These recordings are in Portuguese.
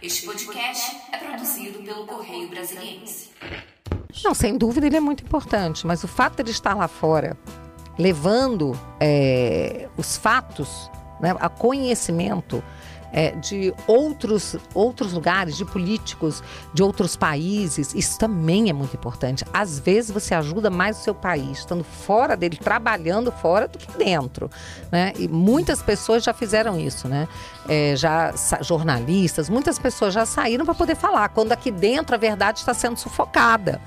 Este podcast é produzido pelo Correio Brasiliense. Não, sem dúvida ele é muito importante, mas o fato de estar lá fora, levando é, os fatos né, a conhecimento é, de outros, outros lugares, de políticos de outros países, isso também é muito importante. Às vezes você ajuda mais o seu país, estando fora dele, trabalhando fora do que dentro. Né? E muitas pessoas já fizeram isso, né? É, já jornalistas, muitas pessoas já saíram para poder falar, quando aqui dentro a verdade está sendo sufocada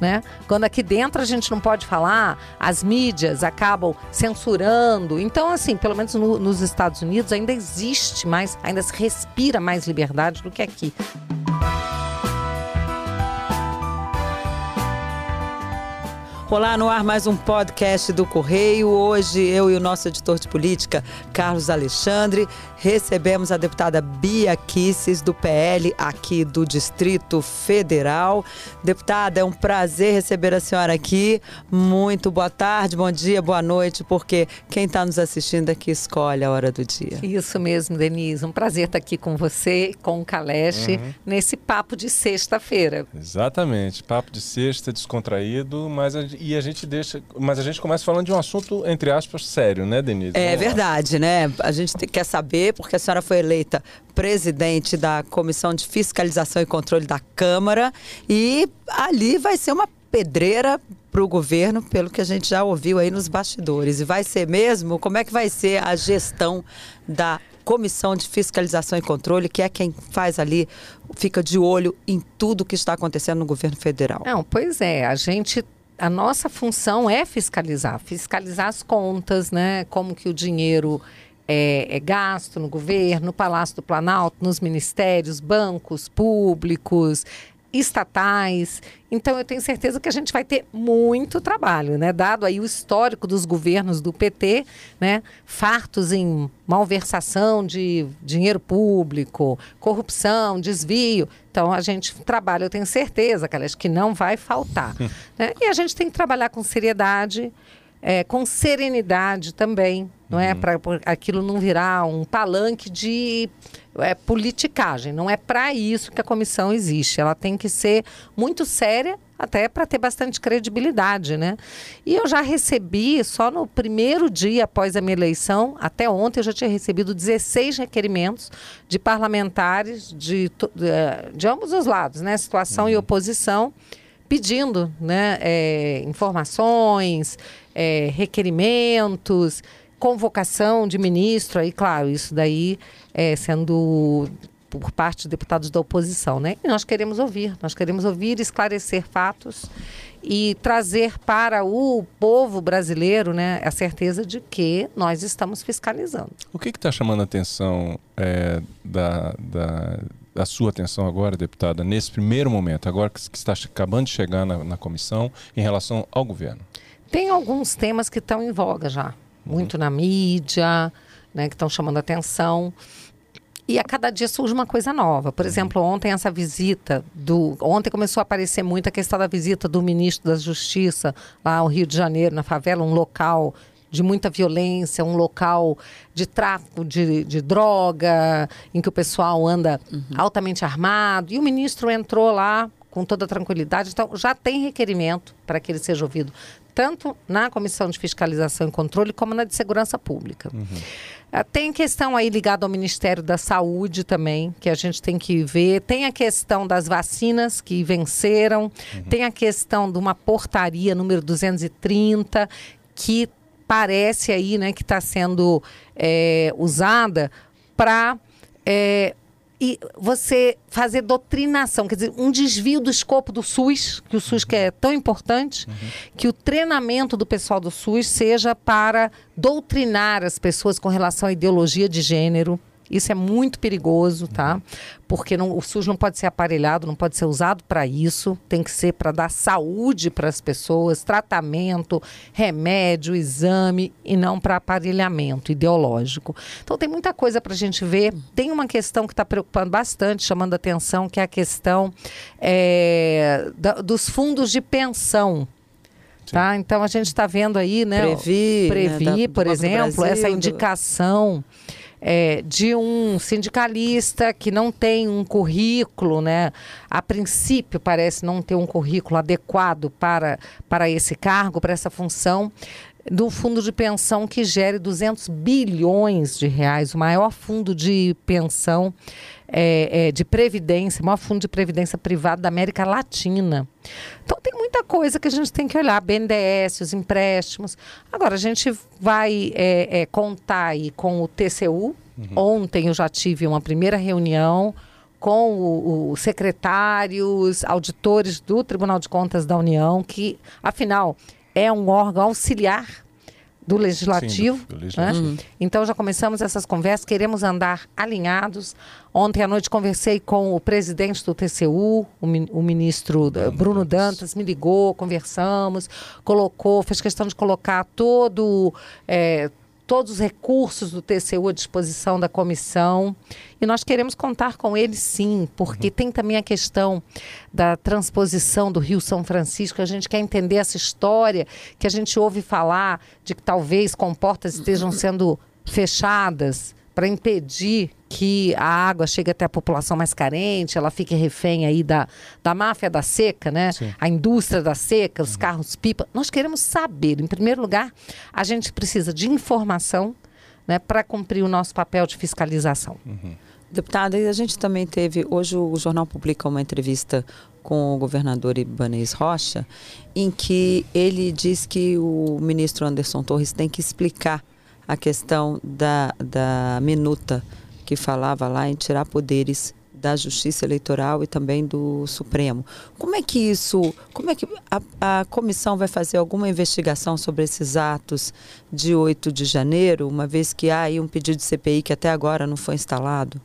né? Quando aqui dentro a gente não pode falar, as mídias acabam censurando. Então, assim, pelo menos no, nos Estados Unidos ainda existe mais, ainda se respira mais liberdade do que aqui. Olá, no ar mais um podcast do Correio. Hoje eu e o nosso editor de política, Carlos Alexandre, recebemos a deputada Bia Kisses, do PL, aqui do Distrito Federal. Deputada, é um prazer receber a senhora aqui. Muito boa tarde, bom dia, boa noite, porque quem está nos assistindo aqui escolhe a hora do dia. Isso mesmo, Denise. Um prazer estar aqui com você, com o Caleste, uhum. nesse papo de sexta-feira. Exatamente, papo de sexta, descontraído, mas a e a gente deixa. Mas a gente começa falando de um assunto, entre aspas, sério, né, Denise? É Vamos verdade, lá. né? A gente quer saber, porque a senhora foi eleita presidente da Comissão de Fiscalização e Controle da Câmara, e ali vai ser uma pedreira para o governo, pelo que a gente já ouviu aí nos bastidores. E vai ser mesmo? Como é que vai ser a gestão da Comissão de Fiscalização e Controle, que é quem faz ali, fica de olho em tudo que está acontecendo no governo federal? Não, pois é, a gente a nossa função é fiscalizar, fiscalizar as contas, né? Como que o dinheiro é, é, gasto no governo, no Palácio do Planalto, nos ministérios, bancos públicos, estatais. Então eu tenho certeza que a gente vai ter muito trabalho, né? Dado aí o histórico dos governos do PT, né? Fartos em malversação de dinheiro público, corrupção, desvio. Então a gente trabalha, eu tenho certeza, Calés, que não vai faltar. né? E a gente tem que trabalhar com seriedade, é, com serenidade também, não é? Uhum. Para aquilo não virar um palanque de é, politicagem. Não é para isso que a comissão existe. Ela tem que ser muito séria, até para ter bastante credibilidade, né? E eu já recebi, só no primeiro dia após a minha eleição, até ontem, eu já tinha recebido 16 requerimentos de parlamentares de, de, é, de ambos os lados, né? Situação uhum. e oposição pedindo né, é, informações, é, requerimentos, convocação de ministro, aí, claro, isso daí é, sendo por parte de deputados da oposição, né? E nós queremos ouvir, nós queremos ouvir, esclarecer fatos e trazer para o povo brasileiro, né, a certeza de que nós estamos fiscalizando. O que está chamando a atenção é, da, da, da, sua atenção agora, deputada, nesse primeiro momento, agora que está acabando de chegar na, na comissão, em relação ao governo? Tem alguns temas que estão em voga já, muito uhum. na mídia, né, que estão chamando atenção. E a cada dia surge uma coisa nova. Por uhum. exemplo, ontem essa visita do. Ontem começou a aparecer muito a questão da visita do ministro da Justiça lá ao Rio de Janeiro, na favela, um local de muita violência, um local de tráfico de, de droga, em que o pessoal anda uhum. altamente armado. E o ministro entrou lá com toda tranquilidade. Então, já tem requerimento para que ele seja ouvido, tanto na Comissão de Fiscalização e Controle, como na de Segurança Pública. Uhum. Uh, tem questão aí ligada ao Ministério da Saúde também, que a gente tem que ver. Tem a questão das vacinas que venceram, uhum. tem a questão de uma portaria número 230, que parece aí né, que está sendo é, usada para é, e você fazer doutrinação, quer dizer, um desvio do escopo do SUS, que o SUS que é tão importante, uhum. que o treinamento do pessoal do SUS seja para doutrinar as pessoas com relação à ideologia de gênero, isso é muito perigoso, tá? Porque não, o SUS não pode ser aparelhado, não pode ser usado para isso. Tem que ser para dar saúde para as pessoas, tratamento, remédio, exame e não para aparelhamento ideológico. Então tem muita coisa para a gente ver. Tem uma questão que está preocupando bastante, chamando a atenção, que é a questão é, da, dos fundos de pensão. Tá? Então a gente está vendo aí, né? Previ, Previ, né, da, por exemplo, Brasil, essa indicação. É, de um sindicalista que não tem um currículo, né? A princípio parece não ter um currículo adequado para, para esse cargo, para essa função do fundo de pensão que gere 200 bilhões de reais, o maior fundo de pensão é, é, de previdência, o maior fundo de previdência privado da América Latina. Então tem muita coisa que a gente tem que olhar, BNDES, os empréstimos. Agora, a gente vai é, é contar aí com o TCU. Uhum. Ontem eu já tive uma primeira reunião com os secretários, auditores do Tribunal de Contas da União, que, afinal, é um órgão auxiliar do legislativo. Sim, do, do legislativo. Né? Uhum. Então já começamos essas conversas, queremos andar alinhados. Ontem à noite conversei com o presidente do TCU, o, o ministro Bruno, Bruno Dantas, me ligou, conversamos, colocou, fez questão de colocar todo, é, todos os recursos do TCU à disposição da comissão. E nós queremos contar com ele sim, porque uhum. tem também a questão da transposição do Rio São Francisco. A gente quer entender essa história que a gente ouve falar de que talvez comportas estejam sendo fechadas para impedir que a água chegue até a população mais carente, ela fique refém aí da, da máfia da seca, né? Sim. A indústria da seca, os uhum. carros pipa. Nós queremos saber, em primeiro lugar, a gente precisa de informação né, para cumprir o nosso papel de fiscalização. Uhum. Deputada, a gente também teve, hoje o jornal publica uma entrevista com o governador Ibanez Rocha, em que ele diz que o ministro Anderson Torres tem que explicar a questão da, da minuta que falava lá em tirar poderes da Justiça Eleitoral e também do Supremo. Como é que isso, como é que a, a, comissão vai fazer alguma investigação sobre esses atos de 8 de janeiro, uma vez que há aí um pedido de CPI que até agora não foi instalado?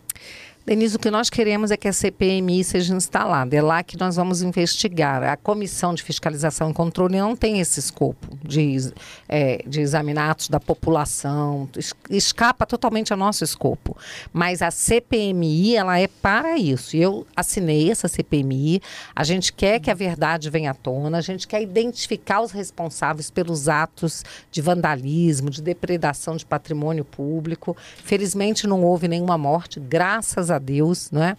Denise, o que nós queremos é que a CPMI seja instalada. É lá que nós vamos investigar. A Comissão de Fiscalização e Controle não tem esse escopo de, é, de examinar atos da população. Escapa totalmente ao nosso escopo. Mas a CPMI, ela é para isso. Eu assinei essa CPMI. A gente quer que a verdade venha à tona. A gente quer identificar os responsáveis pelos atos de vandalismo, de depredação de patrimônio público. Felizmente não houve nenhuma morte, graças a a Deus, não é?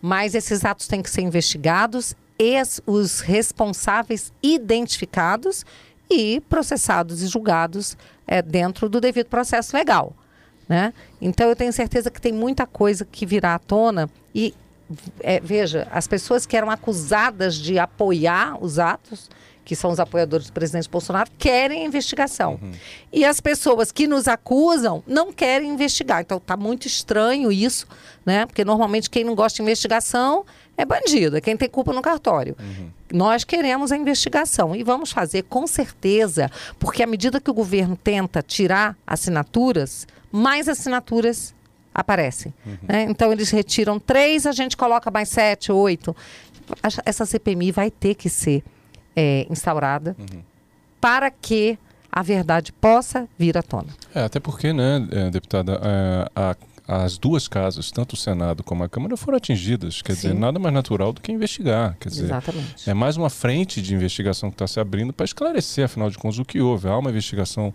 Mas esses atos têm que ser investigados e os responsáveis identificados e processados e julgados é, dentro do devido processo legal. Né? Então eu tenho certeza que tem muita coisa que virá à tona e é, veja, as pessoas que eram acusadas de apoiar os atos que são os apoiadores do presidente Bolsonaro, querem investigação. Uhum. E as pessoas que nos acusam não querem investigar. Então está muito estranho isso, né? Porque normalmente quem não gosta de investigação é bandido, é quem tem culpa no cartório. Uhum. Nós queremos a investigação e vamos fazer com certeza, porque à medida que o governo tenta tirar assinaturas, mais assinaturas aparecem. Uhum. Né? Então eles retiram três, a gente coloca mais sete, oito. Essa CPMI vai ter que ser é, instaurada uhum. para que a verdade possa vir à tona. É, até porque, né, é, deputada, é, a, as duas casas, tanto o Senado como a Câmara, foram atingidas. Quer Sim. dizer, nada mais natural do que investigar. Quer dizer, Exatamente. é mais uma frente de investigação que está se abrindo para esclarecer, afinal de contas, o que houve. Há uma investigação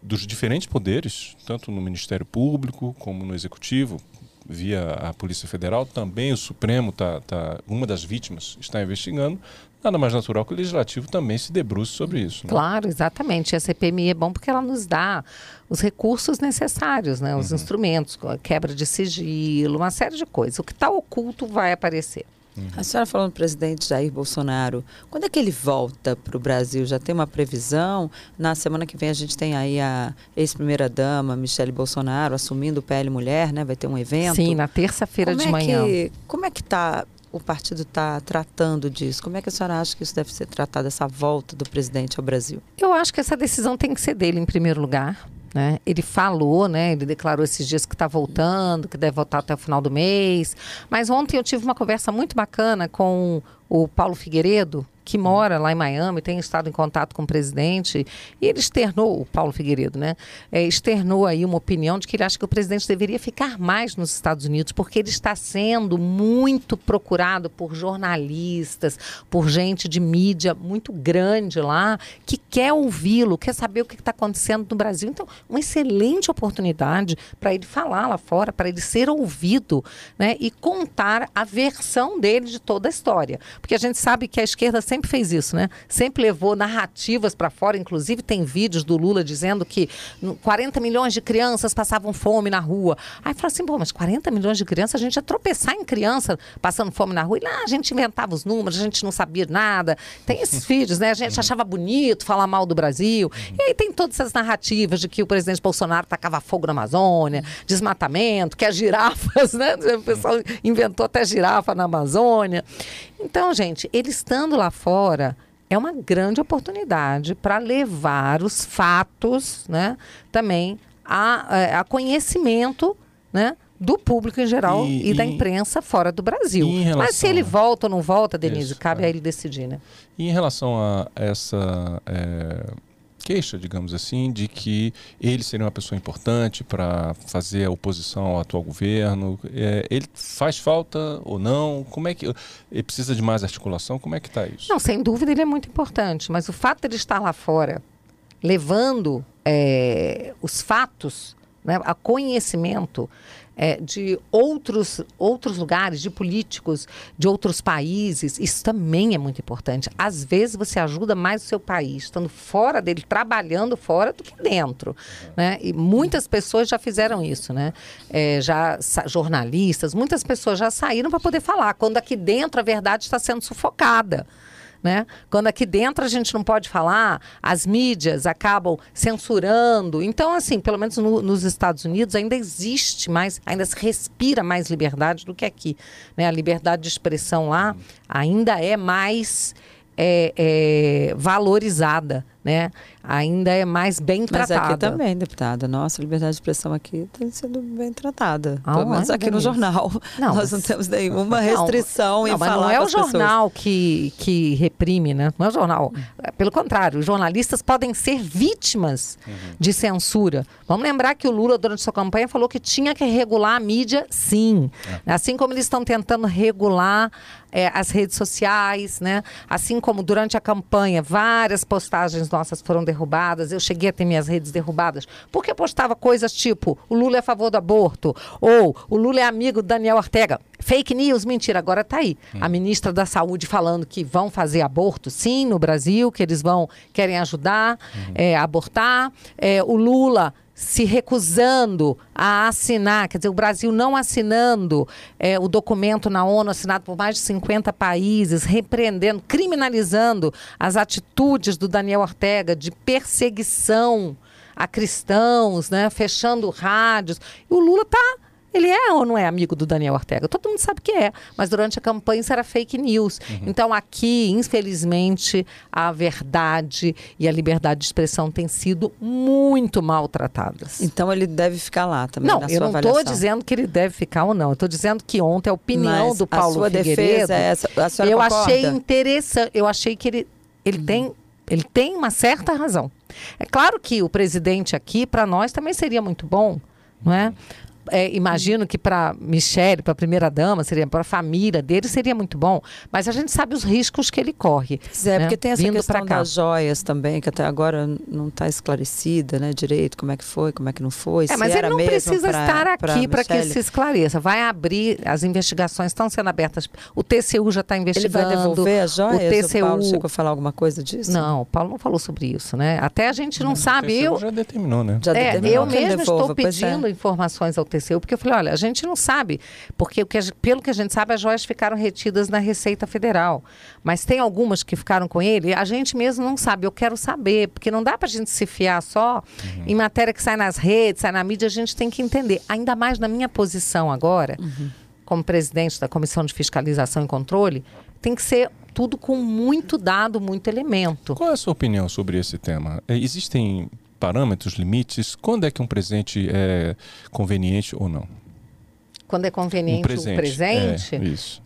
dos diferentes poderes, tanto no Ministério Público como no Executivo, via a Polícia Federal, também o Supremo tá, tá uma das vítimas está investigando nada mais natural que o legislativo também se debruce sobre isso. Né? Claro, exatamente. A CPMI é bom porque ela nos dá os recursos necessários, né? os uhum. instrumentos, quebra de sigilo, uma série de coisas. O que está oculto vai aparecer. Uhum. A senhora falando do presidente Jair Bolsonaro, quando é que ele volta para o Brasil? Já tem uma previsão? Na semana que vem a gente tem aí a ex-primeira-dama, Michele Bolsonaro, assumindo o PL Mulher, né? Vai ter um evento. Sim, na terça-feira de é manhã. Que, como é que está o partido está tratando disso? Como é que a senhora acha que isso deve ser tratado, essa volta do presidente ao Brasil? Eu acho que essa decisão tem que ser dele em primeiro lugar. Né? Ele falou, né? ele declarou esses dias que está voltando, que deve voltar até o final do mês. Mas ontem eu tive uma conversa muito bacana com o Paulo Figueiredo, que mora lá em Miami, tem estado em contato com o presidente, e ele externou, o Paulo Figueiredo, né? É, externou aí uma opinião de que ele acha que o presidente deveria ficar mais nos Estados Unidos, porque ele está sendo muito procurado por jornalistas, por gente de mídia muito grande lá, que quer ouvi-lo, quer saber o que está acontecendo no Brasil. Então, uma excelente oportunidade para ele falar lá fora, para ele ser ouvido, né? E contar a versão dele de toda a história. Porque a gente sabe que a esquerda sempre sempre fez isso, né? Sempre levou narrativas para fora. Inclusive, tem vídeos do Lula dizendo que 40 milhões de crianças passavam fome na rua. Aí fala assim, pô, mas 40 milhões de crianças, a gente ia tropeçar em criança passando fome na rua. E lá a gente inventava os números, a gente não sabia nada. Tem esses vídeos, né? A gente achava bonito falar mal do Brasil. E aí tem todas essas narrativas de que o presidente Bolsonaro tacava fogo na Amazônia, desmatamento, que as girafas, né? O pessoal inventou até girafa na Amazônia. Então, gente, ele estando lá fora é uma grande oportunidade para levar os fatos, né, também a, é, a conhecimento, né, do público em geral e, e da imprensa fora do Brasil. Mas se ele volta ou não volta, Denise, Isso, cabe é. a ele decidir, né? E em relação a essa é queixa, digamos assim, de que ele seria uma pessoa importante para fazer a oposição ao atual governo. É, ele faz falta ou não? Como é que ele precisa de mais articulação? Como é que está isso? Não, sem dúvida ele é muito importante, mas o fato de ele estar lá fora, levando é, os fatos né, a conhecimento é, de outros, outros lugares, de políticos de outros países, isso também é muito importante. Às vezes você ajuda mais o seu país, estando fora dele, trabalhando fora do que dentro. Né? E muitas pessoas já fizeram isso, né? É, já jornalistas, muitas pessoas já saíram para poder falar, quando aqui dentro a verdade está sendo sufocada. Né? Quando aqui dentro a gente não pode falar, as mídias acabam censurando. Então, assim, pelo menos no, nos Estados Unidos ainda existe mais, ainda se respira mais liberdade do que aqui. Né? A liberdade de expressão lá ainda é mais é, é, valorizada né, ainda é mais bem tratada. Mas aqui também, deputada. Nossa, liberdade de expressão aqui tem sido bem tratada. Ah, Pelo menos aqui no jornal. Não, Nós não temos nenhuma restrição não, em não, falar Não é o jornal que, que reprime, né? Não é o jornal. Pelo contrário, os jornalistas podem ser vítimas uhum. de censura. Vamos lembrar que o Lula, durante sua campanha, falou que tinha que regular a mídia, sim. É. Assim como eles estão tentando regular é, as redes sociais, né? Assim como durante a campanha, várias postagens nossas foram derrubadas, eu cheguei a ter minhas redes derrubadas, porque postava coisas tipo: o Lula é a favor do aborto, ou o Lula é amigo do Daniel Ortega. Fake news, mentira, agora está aí. Hum. A ministra da Saúde falando que vão fazer aborto, sim, no Brasil, que eles vão, querem ajudar hum. é, a abortar. É, o Lula se recusando a assinar, quer dizer, o Brasil não assinando é, o documento na ONU assinado por mais de 50 países, repreendendo, criminalizando as atitudes do Daniel Ortega de perseguição a cristãos, né, fechando rádios. E o Lula está ele é ou não é amigo do Daniel Ortega? Todo mundo sabe que é, mas durante a campanha isso era fake news. Uhum. Então aqui, infelizmente, a verdade e a liberdade de expressão têm sido muito maltratadas. Então ele deve ficar lá também. Não, eu não estou dizendo que ele deve ficar ou não. Eu estou dizendo que ontem a opinião mas do Paulo a sua Figueiredo, defesa é essa. A senhora eu concorda? achei interessante. Eu achei que ele, ele uhum. tem ele tem uma certa razão. É claro que o presidente aqui, para nós, também seria muito bom, não é? É, imagino que para Michele, para a primeira dama, seria para a família dele seria muito bom, mas a gente sabe os riscos que ele corre. Pois é, né? porque tem essa Vindo questão das joias também, que até agora não está esclarecida, né, direito, como é que foi, como é que não foi. É, mas ele não precisa pra, estar aqui para que se esclareça. Vai abrir, as investigações estão sendo abertas. O TCU já está investigando. Ele vai devolver as joias? O TCU... O Paulo chegou a falar alguma coisa disso? Não, o Paulo não falou sobre isso, né? Até a gente não, não sabe. O TCU eu já determinou, né? Já é, determinou eu mesmo estou é. pedindo é. informações ao TCU, porque eu falei, olha, a gente não sabe, porque o que, pelo que a gente sabe, as joias ficaram retidas na Receita Federal. Mas tem algumas que ficaram com ele, a gente mesmo não sabe. Eu quero saber, porque não dá para a gente se fiar só uhum. em matéria que sai nas redes, sai na mídia, a gente tem que entender. Ainda mais na minha posição agora, uhum. como presidente da Comissão de Fiscalização e Controle, tem que ser tudo com muito dado, muito elemento. Qual é a sua opinião sobre esse tema? É, existem parâmetros, limites? Quando é que um presente é conveniente ou não? quando é conveniente um presente, o presente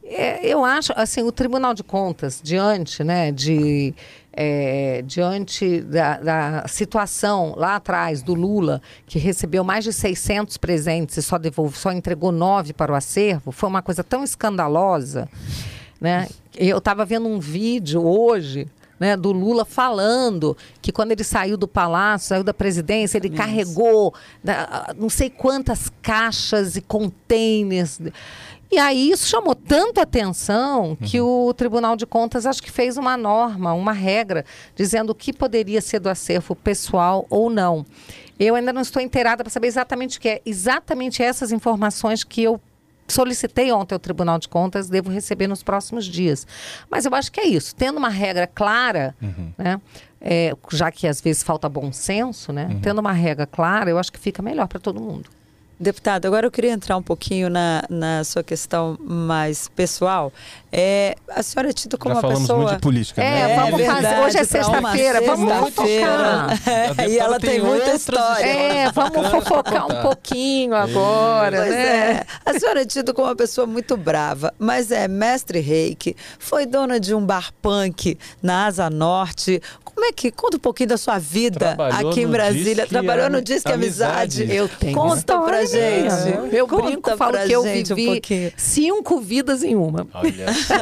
é, é, eu acho assim o Tribunal de Contas diante né de é, diante da, da, situação lá atrás do Lula que recebeu mais de 600 presentes e só devolve, só entregou nove para o acervo foi uma coisa tão escandalosa né eu estava vendo um vídeo hoje né, do Lula falando que quando ele saiu do palácio, saiu da presidência, ele carregou da, não sei quantas caixas e containers. E aí isso chamou tanto atenção que uhum. o Tribunal de Contas acho que fez uma norma, uma regra, dizendo o que poderia ser do acervo pessoal ou não. Eu ainda não estou inteirada para saber exatamente o que é. Exatamente essas informações que eu solicitei ontem ao Tribunal de Contas, devo receber nos próximos dias. Mas eu acho que é isso. Tendo uma regra clara, uhum. né? É, já que às vezes falta bom senso, né? Uhum. Tendo uma regra clara, eu acho que fica melhor para todo mundo. Deputado, agora eu queria entrar um pouquinho na, na sua questão mais pessoal. É, a senhora é tida como Já uma falamos pessoa. muito de política, né? É, vamos é fazer. Hoje é sexta-feira, vamos fofocar. É, e ela tem, muita história. É, vamos fofocar um pouquinho agora, pois né? É. A senhora é tida como uma pessoa muito brava, mas é mestre reiki, foi dona de um bar punk na Asa Norte. Como é que. Conta um pouquinho da sua vida Trabalhou aqui em Brasília. Trabalhou no Disque Amizade. Amizade. Eu tenho. Conta pra gente. Eu Conta brinco, falo que eu vivi um cinco vidas em uma. Olha só.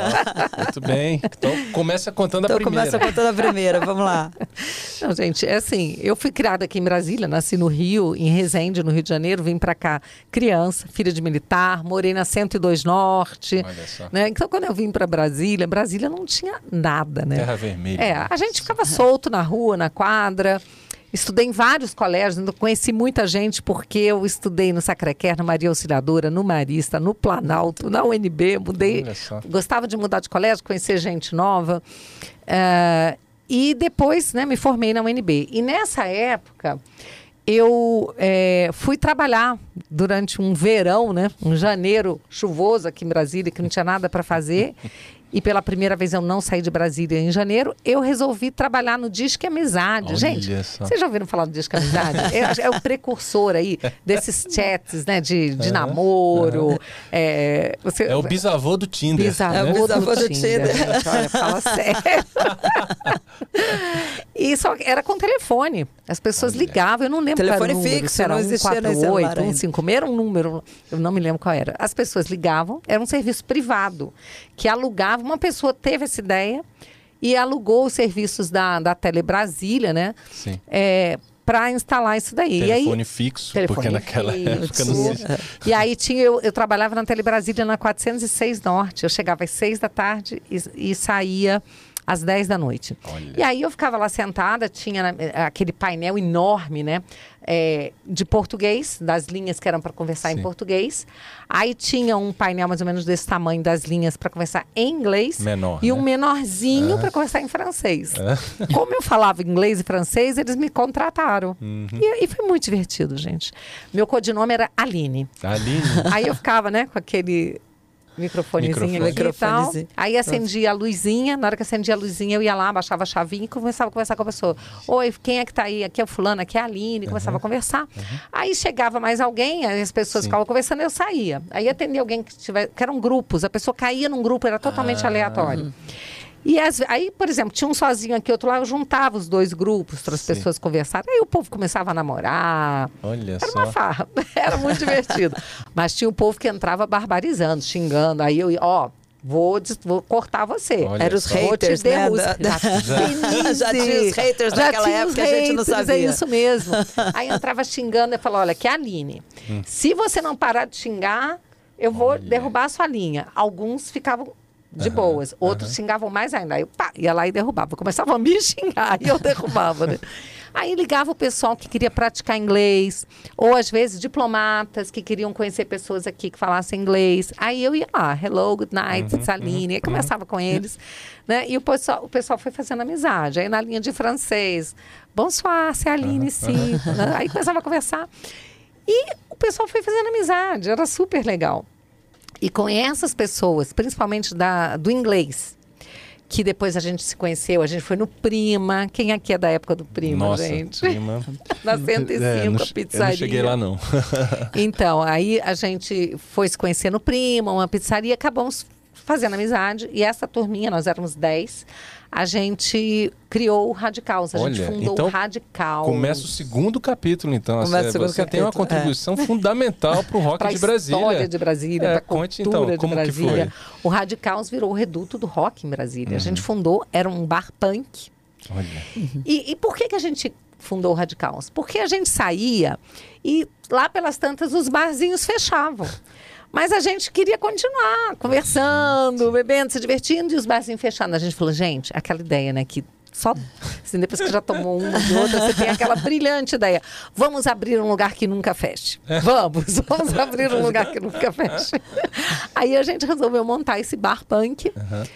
Muito bem. Então começa contando então, a primeira. Começa contando a primeira. Vamos lá. Não, gente, é assim. Eu fui criada aqui em Brasília, nasci no Rio, em Resende, no Rio de Janeiro. Vim pra cá criança, filha de militar, morei na 102 Norte. Olha só. Né? Então, quando eu vim para Brasília, Brasília não tinha nada, né? Terra Vermelha. É, a gente ficava solto solto na rua, na quadra. Estudei em vários colégios, conheci muita gente porque eu estudei no Sacré-Cœur, na Maria Auxiliadora, no Marista, no Planalto, na UNB, mudei, gostava de mudar de colégio, conhecer gente nova. Uh, e depois né, me formei na UNB. E nessa época eu é, fui trabalhar durante um verão, né, um janeiro chuvoso aqui em Brasília, que não tinha nada para fazer. e pela primeira vez eu não saí de Brasília em janeiro, eu resolvi trabalhar no Disque Amizade. Olha Gente, só. vocês já ouviram falar do Disque Amizade? é, é, o precursor aí desses chats, né, de, de namoro. É, você, é o bisavô do Tinder. Bisavô, é o bisavô do, do Tinder. Tinder. Gente, olha, fala sério. e só era com telefone. As pessoas olha. ligavam, eu não lembro telefone qual era o número, fixo, era não existia 148, 156, era um número, eu não me lembro qual era. As pessoas ligavam, era um serviço privado que alugava. Uma pessoa teve essa ideia e alugou os serviços da, da Tele Brasília, né? Sim. É, para instalar isso daí. Telefone aí, fixo, telefone porque naquela fixo. época não se... E aí tinha, eu, eu trabalhava na Tele Brasília na 406 Norte. Eu chegava às 6 da tarde e, e saía às 10 da noite. Olha. E aí eu ficava lá sentada, tinha aquele painel enorme, né? É, de português, das linhas que eram para conversar Sim. em português. Aí tinha um painel mais ou menos desse tamanho das linhas para conversar em inglês. Menor. E né? um menorzinho é. para conversar em francês. É. Como eu falava inglês e francês, eles me contrataram. Uhum. E, e, foi muito divertido, gente. Meu codinome era Aline. Aline. Aí eu ficava, né, com aquele microfonezinho Microfone. aqui e tal. Aí acendia a luzinha, na hora que acendia a luzinha, eu ia lá, baixava a chavinha e começava a conversar com a pessoa. Oi, quem é que tá aí? Aqui é o fulano, aqui é a Aline. Começava uhum. a conversar. Uhum. Aí chegava mais alguém, as pessoas Sim. ficavam conversando, eu saía. Aí atendia alguém que tiver, que eram grupos, a pessoa caía num grupo, era totalmente ah. aleatório. Uhum. E as, aí, por exemplo, tinha um sozinho aqui, outro lá, eu juntava os dois grupos para as pessoas conversarem. Aí o povo começava a namorar. Olha Era só. uma farra. Era muito divertido. Mas tinha o povo que entrava barbarizando, xingando. Aí eu, ó, Vou, vou cortar você. Olha Era os só. haters, né? Da, da... Já, já tinha os haters já daquela época, haters, a gente não sabia. É isso mesmo. Aí entrava xingando e falava, olha, que é a Aline. Hum. Se você não parar de xingar, eu vou olha. derrubar a sua linha. Alguns ficavam de uhum, boas. Outros uhum. xingavam mais ainda. Aí eu pá, ia lá e derrubava. Começava a me xingar e eu derrubava, né? Aí ligava o pessoal que queria praticar inglês, ou às vezes diplomatas que queriam conhecer pessoas aqui que falassem inglês. Aí eu ia lá, hello, good night, uhum, Saline, uhum, e começava uhum. com eles. Né? E o pessoal, o pessoal foi fazendo amizade. Aí na linha de francês, bonsoir, c'est Aline, sim. Né? Aí começava a conversar. E o pessoal foi fazendo amizade, era super legal. E com essas pessoas, principalmente da, do inglês, que depois a gente se conheceu, a gente foi no Prima. Quem aqui é da época do Prima, Nossa, gente? Prima. Na 105, é, não, a pizzaria. Eu não cheguei lá, não. então, aí a gente foi se conhecer no Prima, uma pizzaria, acabamos fazendo amizade. E essa turminha, nós éramos 10, a gente criou o Radicals. A Olha, gente fundou então, o Radical. Começa o segundo capítulo, então. Começa o segundo você capítulo, tem uma contribuição é. fundamental para o rock de Brasília. Para a história de Brasília, é, para a cultura então, de Brasília. O Radicals virou o reduto do rock em Brasília. Uhum. A gente fundou, era um bar punk. Olha. E, e por que, que a gente fundou o Radicals? Porque a gente saía e lá pelas tantas os barzinhos fechavam. Mas a gente queria continuar conversando, bebendo, se divertindo e os barzinhos fechando. A gente falou, gente, aquela ideia, né, que só assim, depois que já tomou uma de outra, você tem aquela brilhante ideia. Vamos abrir um lugar que nunca feche. Vamos, vamos abrir um lugar que nunca feche. Aí a gente resolveu montar esse bar punk,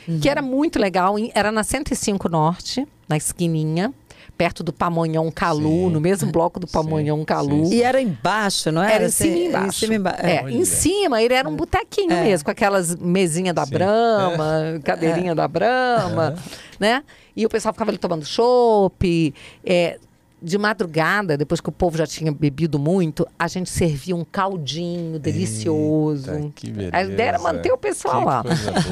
uhum. que era muito legal. Era na 105 Norte, na esquininha perto do Pamonhão Calu, sim. no mesmo bloco do Pamonhão Calu. Sim, E era embaixo, não era? Era em cima e embaixo. Em cima, emba é, é em cima ele era um botequinho é. mesmo, com aquelas mesinhas da Brama, é. cadeirinha da Brama, né? E o pessoal ficava ali tomando chopp, é, de madrugada, depois que o povo já tinha bebido muito, a gente servia um caldinho delicioso. Eita, que beleza. A ideia era manter o pessoal que lá.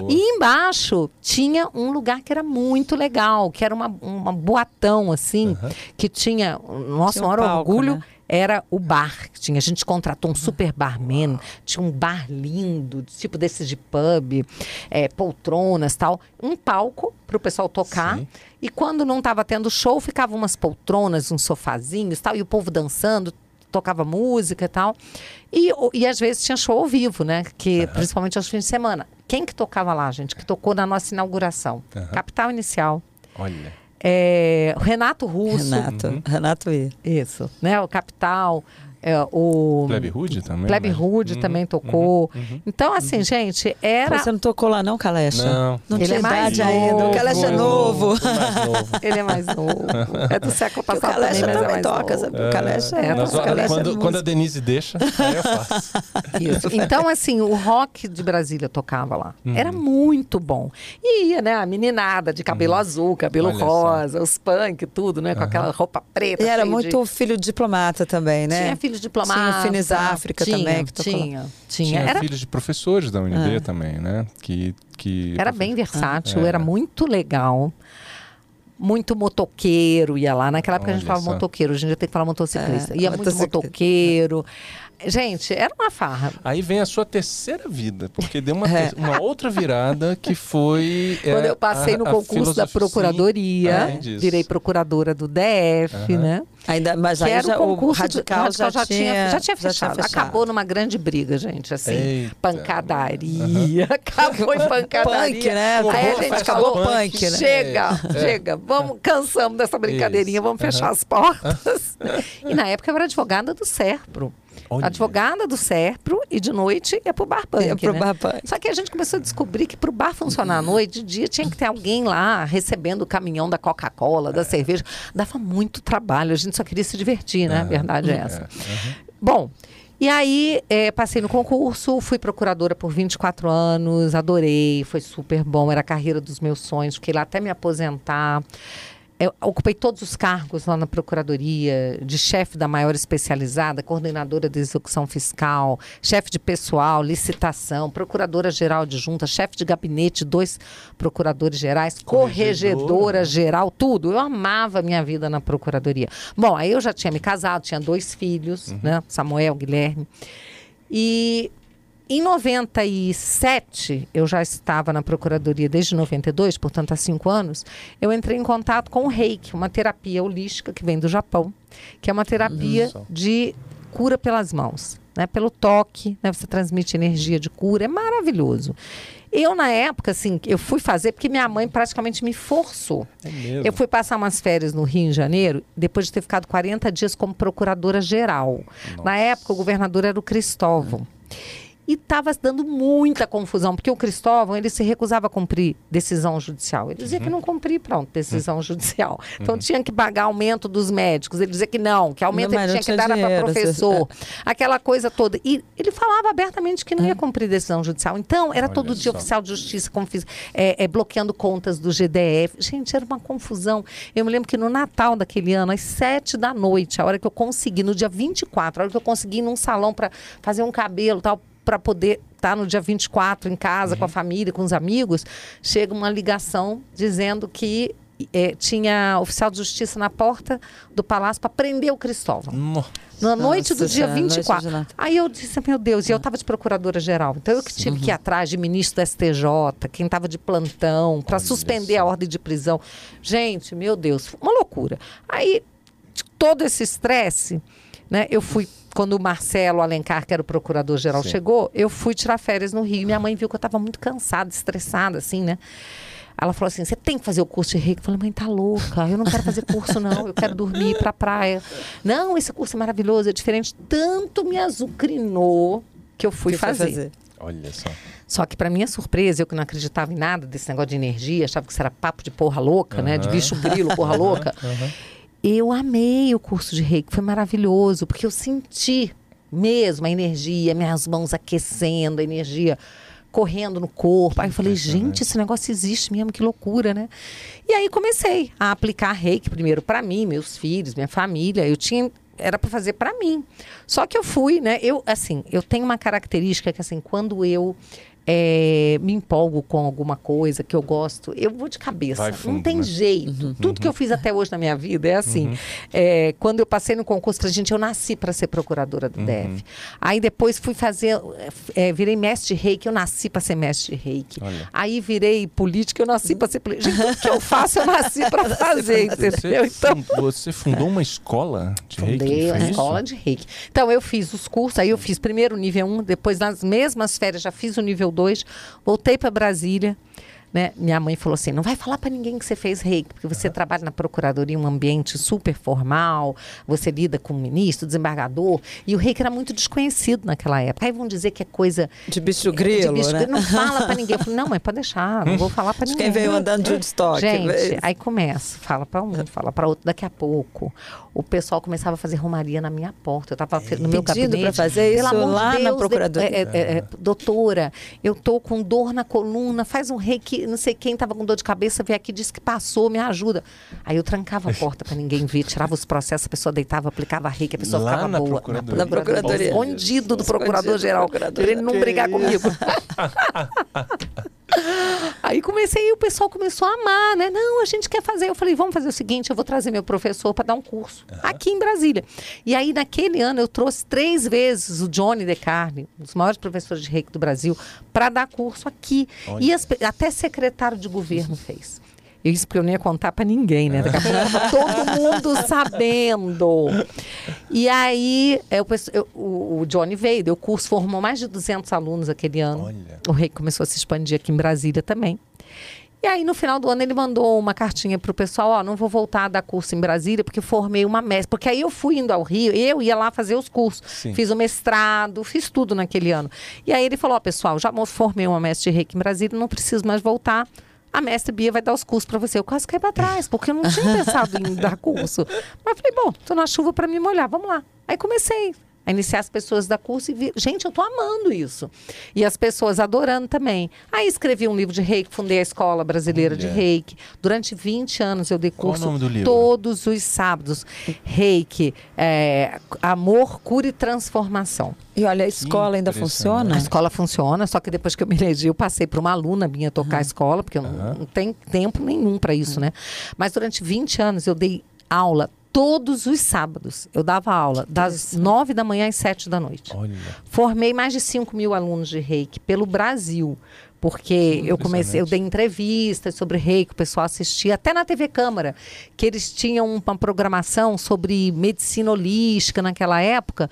E embaixo tinha um lugar que era muito legal, que era uma, uma boatão, assim, que tinha. Nosso tinha um maior palco, orgulho. Né? Era o bar que tinha. A gente contratou um super barman, tinha um bar lindo, tipo desses de pub, é, poltronas tal, um palco para o pessoal tocar. Sim. E quando não estava tendo show, ficavam umas poltronas, uns sofazinhos tal, e o povo dançando, tocava música e tal. E, e às vezes tinha show ao vivo, né? Que, uhum. Principalmente aos fins de semana. Quem que tocava lá, gente? Que tocou na nossa inauguração? Uhum. Capital Inicial. Olha. É, Renato Russo. Renato, uhum. Renato I. Isso, né? O Capital. É, o Plebe Hood também. Plebe né? Hood uhum, também tocou. Uhum, uhum, então, assim, gente, era. Você não tocou lá, não, Calecha? Não. Não ele tinha é mais idade novo, ainda. O Calecha é novo. novo. ele é mais novo. É do século passado. O Calecha também, também é toca. É, o Calecha é. Nós, o Calecha quando, é quando a Denise deixa, aí eu faço. Isso. Então, assim, o rock de Brasília tocava lá. Uhum. Era muito bom. E ia, né? A meninada de cabelo uhum. azul, cabelo Olha rosa, só. os punk, tudo, né? Com aquela roupa preta. E era muito de... filho diplomata também, né? Tinha filho diplomata. Finis África tinha, também. Que tinha, tinha, tinha. Era... filhos de professores da UNB ah. também, né? Que, que era bem versátil, ah, era. muito legal. Muito motoqueiro ia lá. Naquela época Olha a gente falava só. motoqueiro, hoje em dia tem que falar motociclista. É, ia muito motoqueiro. Gente, era uma farra. Aí vem a sua terceira vida, porque deu uma, é. uma outra virada que foi. Quando é, eu passei a, no concurso da Procuradoria, virei procuradora do DF, uhum. né? Ainda, mas aí já, o, o radical, radical já, já, tinha, já, tinha fechado. já, tinha, fechado. Acabou numa grande briga, gente, assim. Eita. Pancadaria. Uhum. Acabou em pancadaria. Punk, né? Aí a gente acabou punk, né? Chega, é. chega. Vamos, cansamos dessa brincadeirinha, vamos fechar uhum. as portas. e na época eu era advogada do SERPRO. Olha. advogada do Serpro e de noite ia pro bar punk. Ia pro né? bar punk. Só que a gente começou a descobrir que pro bar funcionar à noite, de dia tinha que ter alguém lá recebendo o caminhão da Coca-Cola, da é. cerveja. Dava muito trabalho, a gente só queria se divertir, né? A verdade é essa. Uhum. Bom. E aí, é, passei no concurso, fui procuradora por 24 anos, adorei, foi super bom, era a carreira dos meus sonhos, fiquei lá até me aposentar. Eu ocupei todos os cargos lá na Procuradoria, de chefe da maior especializada, coordenadora de execução fiscal, chefe de pessoal, licitação, procuradora-geral de junta, chefe de gabinete, dois procuradores gerais, corregedora geral, tudo. Eu amava a minha vida na Procuradoria. Bom, aí eu já tinha me casado, tinha dois filhos, uhum. né? Samuel, Guilherme. E em 97, eu já estava na Procuradoria desde 92, portanto há cinco anos, eu entrei em contato com o Reiki, uma terapia holística que vem do Japão, que é uma terapia Isso. de cura pelas mãos, né? pelo toque, né? você transmite energia de cura, é maravilhoso. Eu, na época, assim, eu fui fazer porque minha mãe praticamente me forçou. É? Eu fui passar umas férias no Rio, em janeiro, depois de ter ficado 40 dias como procuradora-geral. Na época, o governador era o Cristóvão. E estava dando muita confusão, porque o Cristóvão ele se recusava a cumprir decisão judicial. Ele dizia uhum. que não cumpria, pronto, decisão uhum. judicial. Então uhum. tinha que pagar aumento dos médicos. Ele dizia que não, que aumento não, ele tinha que dar para professor. Aquela coisa toda. E ele falava abertamente que não ia cumprir decisão judicial. Então, era Olha todo dia oficial de justiça fiz, é, é, bloqueando contas do GDF. Gente, era uma confusão. Eu me lembro que no Natal daquele ano, às sete da noite, a hora que eu consegui, no dia 24, a hora que eu consegui ir num salão para fazer um cabelo tal, para poder estar tá no dia 24 em casa uhum. com a família, com os amigos, chega uma ligação dizendo que é, tinha oficial de justiça na porta do palácio para prender o Cristóvão. Nossa. Na noite do dia 24. Aí eu disse, meu Deus, e eu estava de procuradora-geral. Então eu que tive uhum. que ir atrás de ministro do STJ, quem estava de plantão, para suspender a ordem de prisão. Gente, meu Deus, uma loucura. Aí, todo esse estresse, né, eu fui quando o Marcelo Alencar, que era o procurador-geral, chegou, eu fui tirar férias no Rio. Minha mãe viu que eu estava muito cansada, estressada, assim, né? Ela falou assim: você tem que fazer o curso de reiki. Eu falei, mãe, tá louca, eu não quero fazer curso, não, eu quero dormir para pra praia. Não, esse curso é maravilhoso, é diferente. Tanto me azucrinou que eu fui que fazer. fazer. Olha só. Só que, para minha surpresa, eu que não acreditava em nada desse negócio de energia, achava que isso era papo de porra louca, uhum. né? De bicho grilo, porra louca. Uhum. Eu amei o curso de reiki, foi maravilhoso, porque eu senti mesmo a energia, minhas mãos aquecendo, a energia correndo no corpo. Aí eu falei, gente, esse negócio existe mesmo, que loucura, né? E aí comecei a aplicar reiki primeiro para mim, meus filhos, minha família. Eu tinha era para fazer para mim. Só que eu fui, né? Eu assim, eu tenho uma característica que assim, quando eu é, me empolgo com alguma coisa que eu gosto, eu vou de cabeça. Fundo, não tem né? jeito. Uhum. Tudo que eu fiz até hoje na minha vida é assim. Uhum. É, quando eu passei no concurso pra gente, eu nasci para ser procuradora do uhum. DF. Aí depois fui fazer, é, virei mestre de reiki, eu nasci para ser mestre de reiki. Olha. Aí virei política, eu nasci para ser política. Gente, tudo que eu faço, eu nasci para fazer, entendeu? Então, você fundou uma escola de fundei reiki? Fundei uma escola de reiki. Então, eu fiz os cursos, aí eu fiz primeiro o nível 1, depois nas mesmas férias já fiz o nível 2, voltei para Brasília. Né? Minha mãe falou assim: não vai falar para ninguém que você fez reiki, porque você uhum. trabalha na procuradoria, um ambiente super formal, você lida com o ministro, desembargador, e o reiki era muito desconhecido naquela época. Aí vão dizer que é coisa. De bicho grilo. De bicho né? Não fala para ninguém. Eu falei: não, mas pode deixar, não vou falar para ninguém. Quem veio andando de Woodstock. Gente, aí começa, fala para um, fala para outro. Daqui a pouco, o pessoal começava a fazer romaria na minha porta. Eu estava no meu gabinete. para fazer isso lá Deus, na procuradoria. É, é, é, doutora, eu tô com dor na coluna, faz um reiki não sei quem estava com dor de cabeça, veio aqui, disse que passou, me ajuda. Aí eu trancava a porta para ninguém ver, tirava os processos, a pessoa deitava, aplicava reiki, a pessoa Lá ficava na boa. Procuradoria. Na procuradoria. Escondido do procurador-geral. Ele não brigar comigo. Aí comecei e o pessoal começou a amar, né? Não, a gente quer fazer. Eu falei, vamos fazer o seguinte, eu vou trazer meu professor para dar um curso uhum. aqui em Brasília. E aí, naquele ano, eu trouxe três vezes o Johnny De Carne, um dos maiores professores de reiki do Brasil, para dar curso aqui. Olha. E as, até secretário de governo fez. Isso porque eu não ia contar para ninguém, né? Daqui a pouco todo mundo sabendo. E aí, eu, eu, o, o Johnny veio, deu curso, formou mais de 200 alunos aquele ano. Olha. O Rei começou a se expandir aqui em Brasília também. E aí, no final do ano, ele mandou uma cartinha pro pessoal, ó, não vou voltar a dar curso em Brasília, porque formei uma mestre. Porque aí eu fui indo ao Rio, eu ia lá fazer os cursos. Sim. Fiz o mestrado, fiz tudo naquele ano. E aí ele falou, ó, pessoal, já formei uma mestre de reiki em Brasília, não preciso mais voltar a mestre Bia vai dar os cursos para você. Eu quase caí para trás, porque eu não tinha pensado em dar curso. Mas falei, bom, tô na chuva para me molhar, vamos lá. Aí comecei a iniciar as pessoas da curso e vi, gente, eu tô amando isso. E as pessoas adorando também. Aí escrevi um livro de reiki, fundei a Escola Brasileira Olha. de Reiki. Durante 20 anos eu dei curso Qual o nome do livro? todos os sábados. Reiki, é, amor, cura e transformação. E olha, a escola ainda funciona? A escola funciona, só que depois que eu me elegi, eu passei para uma aluna minha tocar uhum. a escola, porque eu uhum. não, não tenho tempo nenhum para isso, uhum. né? Mas durante 20 anos eu dei aula todos os sábados. Eu dava aula das nove da manhã às sete da noite. Olha. Formei mais de 5 mil alunos de reiki pelo Brasil. Porque eu comecei, eu dei entrevistas sobre reiki, o pessoal assistia, até na TV Câmara, que eles tinham uma programação sobre medicina holística naquela época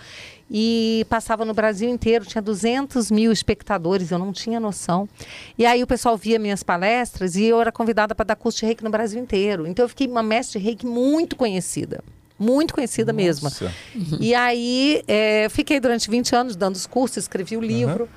e passava no Brasil inteiro, tinha 200 mil espectadores, eu não tinha noção. E aí o pessoal via minhas palestras e eu era convidada para dar curso de reiki no Brasil inteiro. Então eu fiquei uma mestre de reiki muito conhecida. Muito conhecida Nossa. mesmo. Uhum. E aí é, fiquei durante 20 anos dando os cursos, escrevi o livro. Uhum.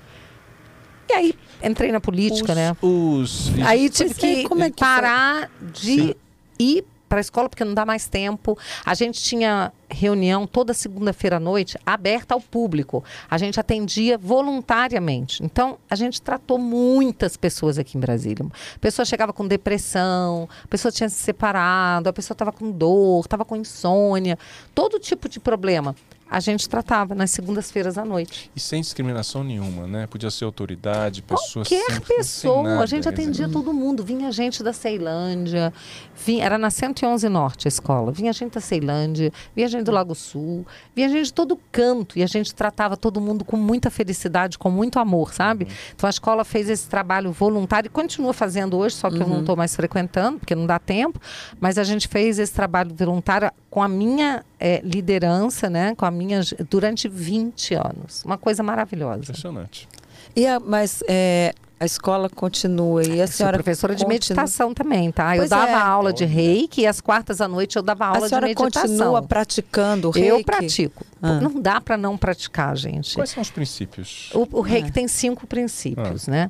E aí entrei na política, os, né? Os... Aí tive que, como é que parar de Sim. ir para a escola porque não dá mais tempo. A gente tinha reunião toda segunda-feira à noite aberta ao público. A gente atendia voluntariamente. Então, a gente tratou muitas pessoas aqui em Brasília. Pessoa chegava com depressão, a pessoa tinha se separado, a pessoa estava com dor, estava com insônia, todo tipo de problema a gente tratava nas segundas-feiras à noite. E sem discriminação nenhuma, né? Podia ser autoridade, pessoas Qualquer pessoa, nada, a gente atendia dizer. todo mundo. Vinha gente da Ceilândia, vinha, era na 111 Norte a escola. Vinha gente da Ceilândia, vinha gente do Lago Sul, vinha gente de todo canto. E a gente tratava todo mundo com muita felicidade, com muito amor, sabe? Uhum. Então a escola fez esse trabalho voluntário e continua fazendo hoje, só que uhum. eu não estou uhum. mais frequentando, porque não dá tempo. Mas a gente fez esse trabalho voluntário com a minha é, liderança, né? Com a minha durante 20 anos. Uma coisa maravilhosa. Impressionante. E a, mas é, a escola continua e a senhora Sou professora continua... de meditação também, tá? Eu dava é. aula de reiki e às quartas à noite eu dava aula de meditação. A senhora continua praticando reiki? Eu pratico. Ah. Não dá para não praticar, gente. Quais são os princípios? O, o reiki ah. tem cinco princípios, ah. né?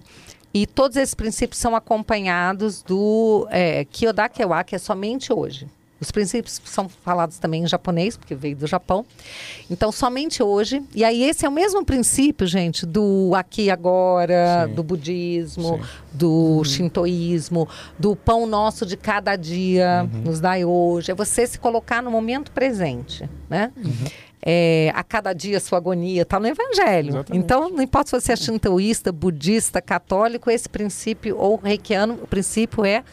E todos esses princípios são acompanhados do é, Kyodakewa, que é somente hoje. Os princípios são falados também em japonês, porque veio do Japão. Então, somente hoje. E aí, esse é o mesmo princípio, gente, do aqui e agora, Sim. do budismo, Sim. do uhum. shintoísmo, do pão nosso de cada dia, uhum. nos dai hoje. É você se colocar no momento presente, né? Uhum. É, a cada dia sua agonia está no Evangelho. Exatamente. Então, não importa se você é shintoísta, budista, católico, esse princípio, ou reikiano, o princípio é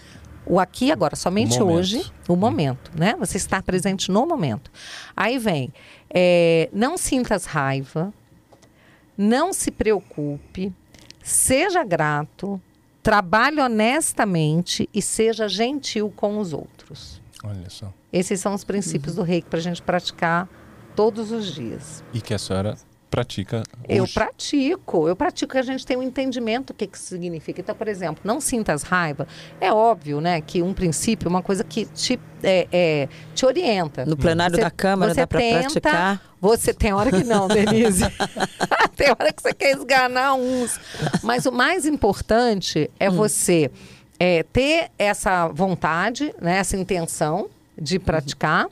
o aqui agora, somente o hoje, o momento, né? Você está presente no momento. Aí vem, é, não sintas raiva, não se preocupe, seja grato, trabalhe honestamente e seja gentil com os outros. Olha só. Esses são os princípios uhum. do reiki para a gente praticar todos os dias. E que a senhora pratica hoje? Eu pratico. Eu pratico que a gente tem um entendimento do que, que significa. Então, por exemplo, não sintas raiva. É óbvio, né, que um princípio, uma coisa que te, é, é, te orienta. No plenário você, da Câmara dá para praticar? Você tem hora que não, Denise. tem hora que você quer esganar uns. Mas o mais importante é hum. você é, ter essa vontade, né, essa intenção de praticar. Uhum.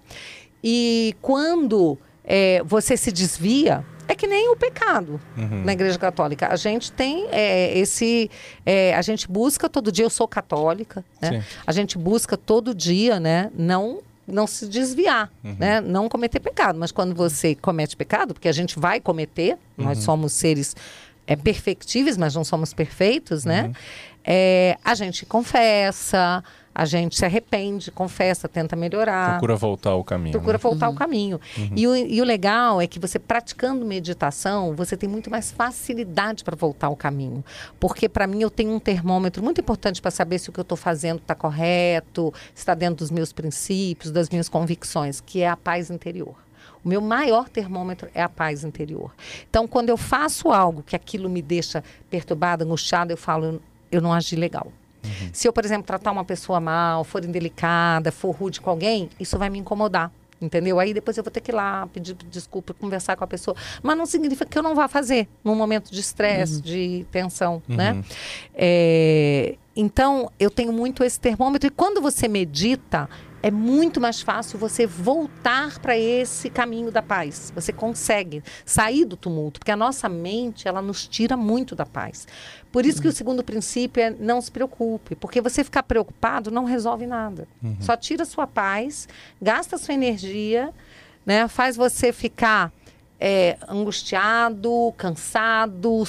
E quando é, você se desvia, é que nem o pecado uhum. na Igreja Católica. A gente tem é, esse. É, a gente busca todo dia, eu sou católica, né? A gente busca todo dia, né? Não não se desviar, uhum. né? Não cometer pecado. Mas quando você comete pecado, porque a gente vai cometer, uhum. nós somos seres é, perfectíveis, mas não somos perfeitos, né? Uhum. É, a gente confessa, a gente se arrepende, confessa, tenta melhorar. Procura voltar ao caminho. Procura né? voltar uhum. ao caminho. Uhum. E, o, e o legal é que você praticando meditação, você tem muito mais facilidade para voltar ao caminho. Porque para mim eu tenho um termômetro muito importante para saber se o que eu estou fazendo está correto, está dentro dos meus princípios, das minhas convicções, que é a paz interior. O meu maior termômetro é a paz interior. Então, quando eu faço algo que aquilo me deixa perturbada, angustiada, eu falo, eu não agi legal. Uhum. Se eu, por exemplo, tratar uma pessoa mal, for indelicada, for rude com alguém, isso vai me incomodar. Entendeu? Aí depois eu vou ter que ir lá pedir desculpa, conversar com a pessoa. Mas não significa que eu não vá fazer num momento de estresse, uhum. de tensão, né? uhum. né? É, então, eu tenho muito esse termômetro. E quando você medita, é muito mais fácil você voltar para esse caminho da paz. Você consegue sair do tumulto, porque a nossa mente, ela nos tira muito da paz. Por isso que o uhum. segundo princípio é não se preocupe, porque você ficar preocupado não resolve nada. Uhum. Só tira sua paz, gasta sua energia, né? faz você ficar é, angustiado, cansado,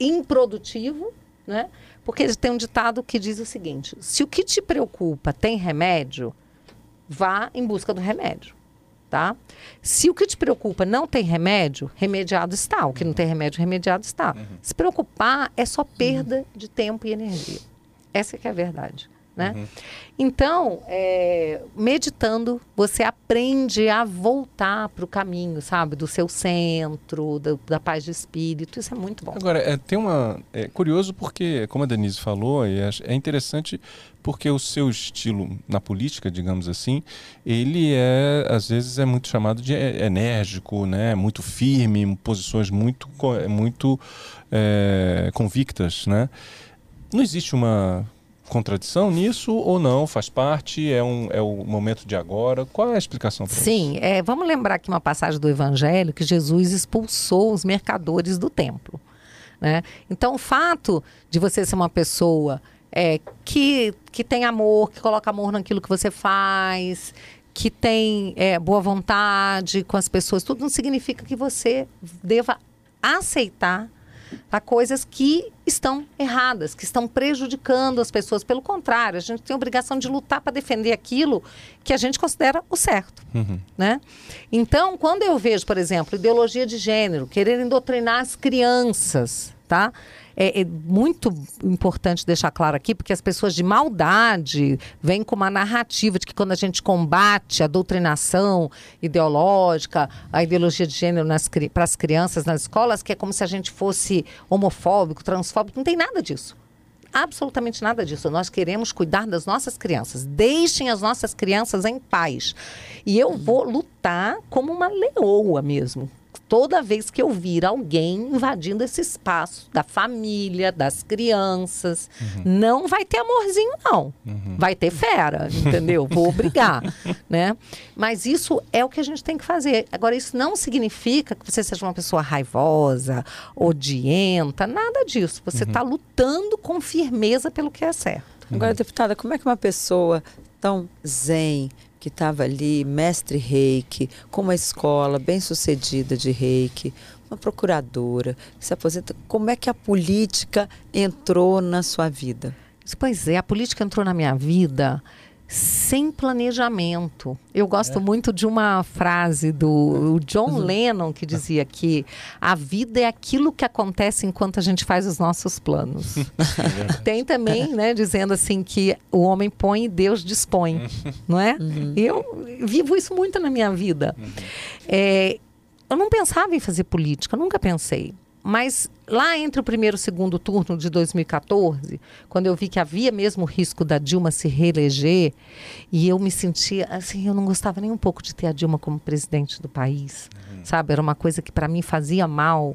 improdutivo, né? Porque tem um ditado que diz o seguinte: se o que te preocupa tem remédio, vá em busca do remédio. Tá? Se o que te preocupa não tem remédio, remediado está. O que não tem remédio, remediado está. Uhum. Se preocupar é só perda de tempo e energia. Essa é que é a verdade. Né? Uhum. Então, é, meditando, você aprende a voltar para o caminho, sabe? Do seu centro, do, da paz de espírito. Isso é muito bom. Agora, é, tem uma. É curioso porque, como a Denise falou, é, é interessante porque o seu estilo na política, digamos assim, ele é, às vezes, é muito chamado de enérgico, né? Muito firme, posições muito, muito é, convictas, né? Não existe uma contradição nisso ou não? Faz parte? É, um, é o momento de agora? Qual é a explicação para Sim, é, vamos lembrar aqui uma passagem do Evangelho que Jesus expulsou os mercadores do templo. Né? Então, o fato de você ser uma pessoa é, que, que tem amor, que coloca amor naquilo que você faz, que tem é, boa vontade com as pessoas, tudo não significa que você deva aceitar a coisas que estão erradas, que estão prejudicando as pessoas. Pelo contrário, a gente tem a obrigação de lutar para defender aquilo que a gente considera o certo. Uhum. Né? Então, quando eu vejo, por exemplo, ideologia de gênero, quererem doutrinar as crianças, tá? É, é, muito importante deixar claro aqui, porque as pessoas de maldade vêm com uma narrativa de que quando a gente combate a doutrinação ideológica, a ideologia de gênero para as crianças nas escolas, que é como se a gente fosse homofóbico, transfóbico, não tem nada disso absolutamente nada disso. Nós queremos cuidar das nossas crianças. Deixem as nossas crianças em paz. E eu vou lutar como uma leoa mesmo toda vez que eu vir alguém invadindo esse espaço da família, das crianças, uhum. não vai ter amorzinho, não. Uhum. Vai ter fera, entendeu? Vou obrigar, né? Mas isso é o que a gente tem que fazer. Agora, isso não significa que você seja uma pessoa raivosa, odienta, nada disso. Você está uhum. lutando com firmeza pelo que é certo. Agora, deputada, como é que uma pessoa tão zen, que estava ali, mestre reiki, com uma escola bem sucedida de reiki, uma procuradora que se aposenta. Como é que a política entrou na sua vida? Pois é, a política entrou na minha vida sem planejamento. Eu gosto é. muito de uma frase do John. Lennon que dizia que a vida é aquilo que acontece enquanto a gente faz os nossos planos. É Tem também, né, dizendo assim que o homem põe e Deus dispõe, não é? Uhum. Eu vivo isso muito na minha vida. Uhum. É, eu não pensava em fazer política, nunca pensei. Mas lá entre o primeiro e o segundo turno de 2014, quando eu vi que havia mesmo risco da Dilma se reeleger, e eu me sentia assim, eu não gostava nem um pouco de ter a Dilma como presidente do país, uhum. Sabe? Era uma coisa que para mim fazia mal. Uhum.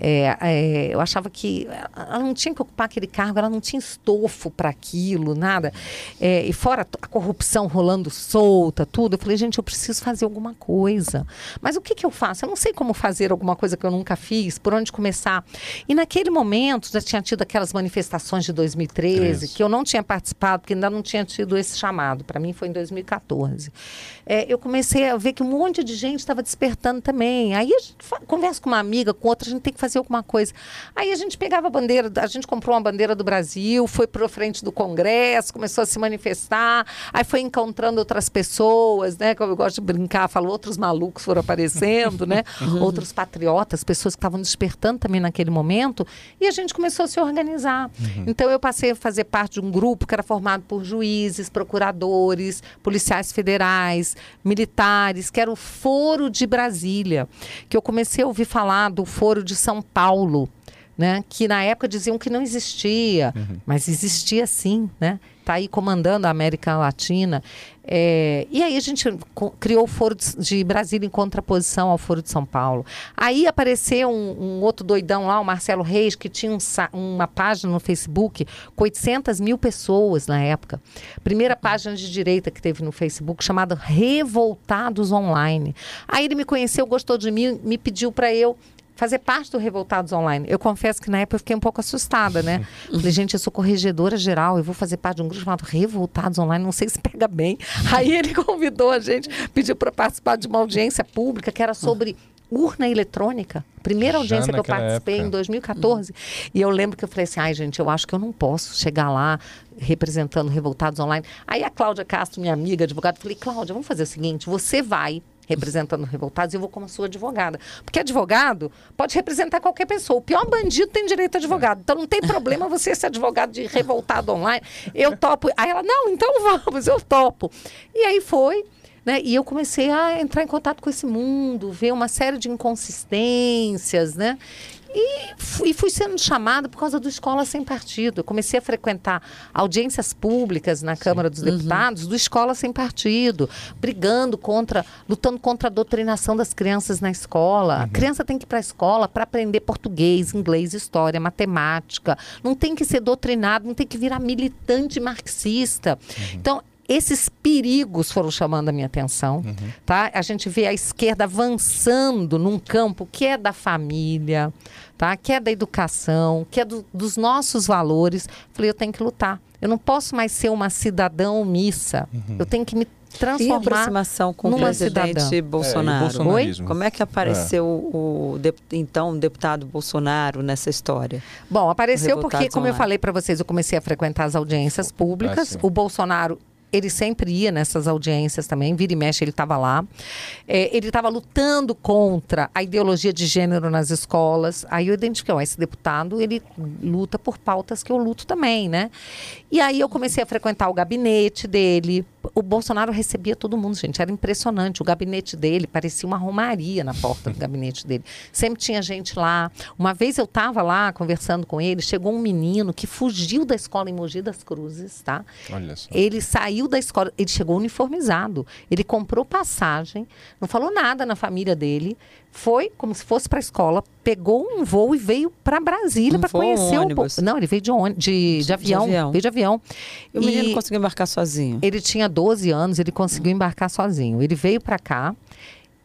É, é, eu achava que ela não tinha que ocupar aquele cargo, ela não tinha estofo para aquilo, nada. É, e fora a corrupção rolando solta, tudo, eu falei, gente, eu preciso fazer alguma coisa. Mas o que, que eu faço? Eu não sei como fazer alguma coisa que eu nunca fiz, por onde começar. E naquele momento já tinha tido aquelas manifestações de 2013, Isso. que eu não tinha participado, porque ainda não tinha tido esse chamado. Para mim foi em 2014. É, eu comecei a ver que um monte de gente estava despertando também. Aí a gente conversa com uma amiga, com outra, a gente tem que fazer alguma coisa. Aí a gente pegava a bandeira, a gente comprou uma bandeira do Brasil, foi para frente do Congresso, começou a se manifestar, aí foi encontrando outras pessoas, né? Como eu gosto de brincar, falo, outros malucos foram aparecendo, né? Uhum. Outros patriotas, pessoas que estavam despertando também naquele momento, e a gente começou a se organizar. Uhum. Então eu passei a fazer parte de um grupo que era formado por juízes, procuradores, policiais federais, militares, que era o Foro de Brasília, que eu comecei a ouvir falar do Foro de São Paulo. Né, que na época diziam que não existia, uhum. mas existia sim, né? Está aí comandando a América Latina. É, e aí a gente criou o Foro de Brasília em contraposição ao Foro de São Paulo. Aí apareceu um, um outro doidão lá, o Marcelo Reis, que tinha um, uma página no Facebook com 800 mil pessoas na época. Primeira página de direita que teve no Facebook, chamada Revoltados Online. Aí ele me conheceu, gostou de mim, me pediu para eu fazer parte do Revoltados Online. Eu confesso que na época eu fiquei um pouco assustada, né? Falei, gente, eu sou corregedora geral, eu vou fazer parte de um grupo chamado Revoltados Online, não sei se pega bem. Aí ele convidou a gente, pediu para participar de uma audiência pública que era sobre urna eletrônica. Primeira audiência que eu participei época. em 2014. E eu lembro que eu falei assim: ai, gente, eu acho que eu não posso chegar lá representando Revoltados Online. Aí a Cláudia Castro, minha amiga, advogada, falei: Cláudia, vamos fazer o seguinte: você vai representando revoltados, eu vou como sua advogada. Porque advogado pode representar qualquer pessoa. O pior bandido tem direito a advogado. Então não tem problema você ser advogado de revoltado online. Eu topo. Aí ela, não, então vamos, eu topo. E aí foi. Né? E eu comecei a entrar em contato com esse mundo, ver uma série de inconsistências, né? E fui, fui sendo chamada por causa do Escola Sem Partido. Eu comecei a frequentar audiências públicas na Câmara dos uhum. Deputados do Escola Sem Partido, brigando contra, lutando contra a doutrinação das crianças na escola. Uhum. A criança tem que ir para a escola para aprender português, inglês, história, matemática. Não tem que ser doutrinado, não tem que virar militante marxista. Uhum. Então, esses perigos foram chamando a minha atenção, uhum. tá? A gente vê a esquerda avançando num campo que é da família, tá? Que é da educação, que é do, dos nossos valores. Falei, eu tenho que lutar. Eu não posso mais ser uma cidadã omissa. Uhum. Eu tenho que me transformar e aproximação com o presidente cidadã. Bolsonaro. É, Oi? Como é que apareceu é. o de, então deputado Bolsonaro nessa história? Bom, apareceu porque, como online. eu falei para vocês, eu comecei a frequentar as audiências públicas. Ah, o Bolsonaro ele sempre ia nessas audiências também, vira e mexe, ele estava lá. É, ele estava lutando contra a ideologia de gênero nas escolas. Aí eu identifiquei, ó, esse deputado, ele luta por pautas que eu luto também, né? E aí eu comecei a frequentar o gabinete dele. O Bolsonaro recebia todo mundo, gente, era impressionante. O gabinete dele parecia uma romaria na porta do gabinete dele. Sempre tinha gente lá. Uma vez eu estava lá conversando com ele, chegou um menino que fugiu da escola em Mogi das Cruzes, tá? Olha só. Ele saiu saiu da escola, ele chegou uniformizado. Ele comprou passagem, não falou nada na família dele, foi como se fosse para a escola, pegou um voo e veio para Brasília para conhecer um o. Não, ele veio de, on... de, de, avião, de, avião, Veio de avião. E o e menino conseguiu embarcar sozinho? Ele tinha 12 anos, ele conseguiu embarcar sozinho. Ele veio para cá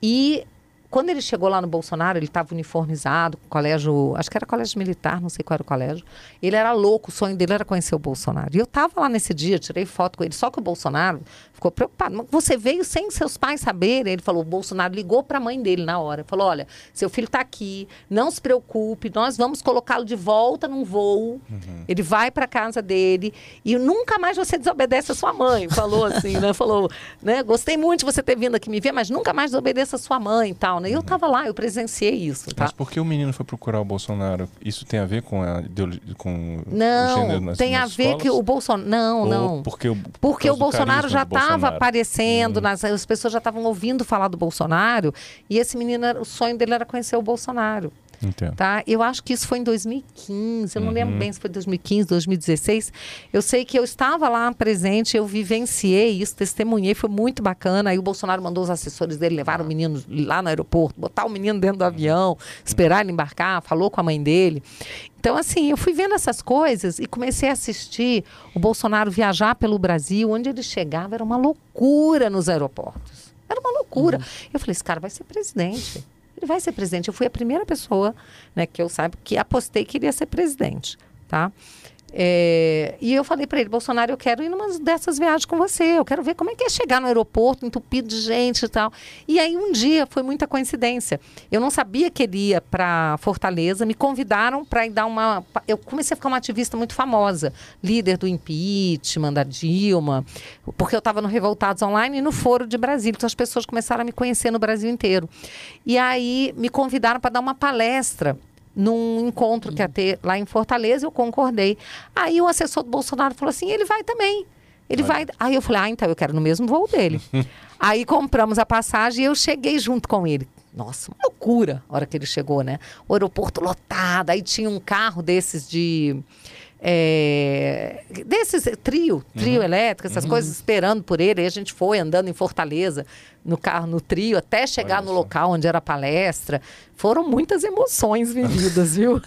e quando ele chegou lá no Bolsonaro, ele estava uniformizado, colégio, acho que era colégio militar, não sei qual era o colégio. Ele era louco, o sonho dele era conhecer o Bolsonaro. E eu estava lá nesse dia, tirei foto com ele, só que o Bolsonaro ficou preocupado. Você veio sem seus pais saberem? Ele falou, o Bolsonaro ligou para a mãe dele na hora. Falou, olha, seu filho está aqui, não se preocupe, nós vamos colocá-lo de volta num voo. Uhum. Ele vai para casa dele e nunca mais você desobedece a sua mãe. Falou assim, né? Falou, né? Gostei muito de você ter vindo aqui me ver, mas nunca mais desobedeça a sua mãe e tal né? Eu estava lá, eu presenciei isso. Tá? Mas por que o menino foi procurar o Bolsonaro? Isso tem a ver com, a, com não, o gênero nas, tem nas a ver escolas? que o Bolsonaro... Não, Ou não. Porque o, porque o Bolsonaro já estava aparecendo, hum. nas, as pessoas já estavam ouvindo falar do Bolsonaro, e esse menino, o sonho dele era conhecer o Bolsonaro. Entendo. Tá? Eu acho que isso foi em 2015, eu não uhum. lembro bem se foi 2015, 2016. Eu sei que eu estava lá presente, eu vivenciei isso, testemunhei, foi muito bacana. Aí o Bolsonaro mandou os assessores dele levar o menino lá no aeroporto, botar o menino dentro do avião, esperar ele embarcar, falou com a mãe dele. Então, assim, eu fui vendo essas coisas e comecei a assistir o Bolsonaro viajar pelo Brasil, onde ele chegava, era uma loucura nos aeroportos. Era uma loucura. Uhum. Eu falei, esse cara vai ser presidente ele vai ser presidente. Eu fui a primeira pessoa, né, que eu saiba, que apostei que iria ser presidente, tá? É, e eu falei para ele, Bolsonaro, eu quero ir numa dessas viagens com você. Eu quero ver como é que é chegar no aeroporto entupido de gente e tal. E aí um dia foi muita coincidência. Eu não sabia que ele ia para Fortaleza. Me convidaram para ir dar uma. Eu comecei a ficar uma ativista muito famosa, líder do impeachment da Dilma, porque eu estava no Revoltados Online e no Foro de Brasília. Então as pessoas começaram a me conhecer no Brasil inteiro. E aí me convidaram para dar uma palestra num encontro que ia ter lá em Fortaleza, eu concordei. Aí o assessor do Bolsonaro falou assim: ele vai também. Ele vai. Aí eu falei: ah, então eu quero no mesmo voo dele. Aí compramos a passagem e eu cheguei junto com ele. Nossa, uma loucura a hora que ele chegou, né? O aeroporto lotado, aí tinha um carro desses de é, desses trio, trio uhum. elétrico, essas uhum. coisas esperando por ele. Aí a gente foi andando em Fortaleza no carro, no trio, até chegar no local onde era a palestra. Foram muitas emoções vividas, viu?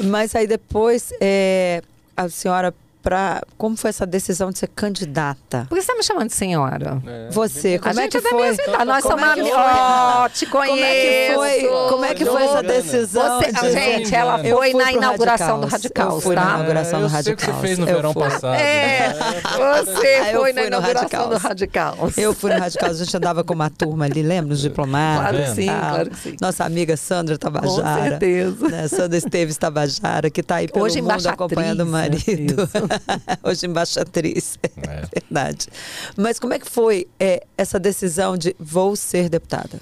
Mas aí depois é, a senhora para como foi essa decisão de ser candidata? Por que você está me chamando de senhora? É, você, como é que é foi? Nós somos amigos. Ó, te conheço. Como é que foi, como é que foi essa decisão? Você, de... Gente, ela foi na inauguração do Radical, eu fui tá? na inauguração do Radical. que você fez no eu verão fui. passado. É, você foi na inauguração do Radical. Eu fui no Radical, a gente andava com uma turma ali, lembra? Os diplomados. Claro que sim, claro que sim. Nossa amiga Sandra Tabajara. Com certeza. Né? Sandra Esteves Tabajara, que está aí pelo Hoje mundo acompanhando o marido. Hoje embaixatriz, é. verdade. Mas como é que foi é, essa decisão de vou ser deputada?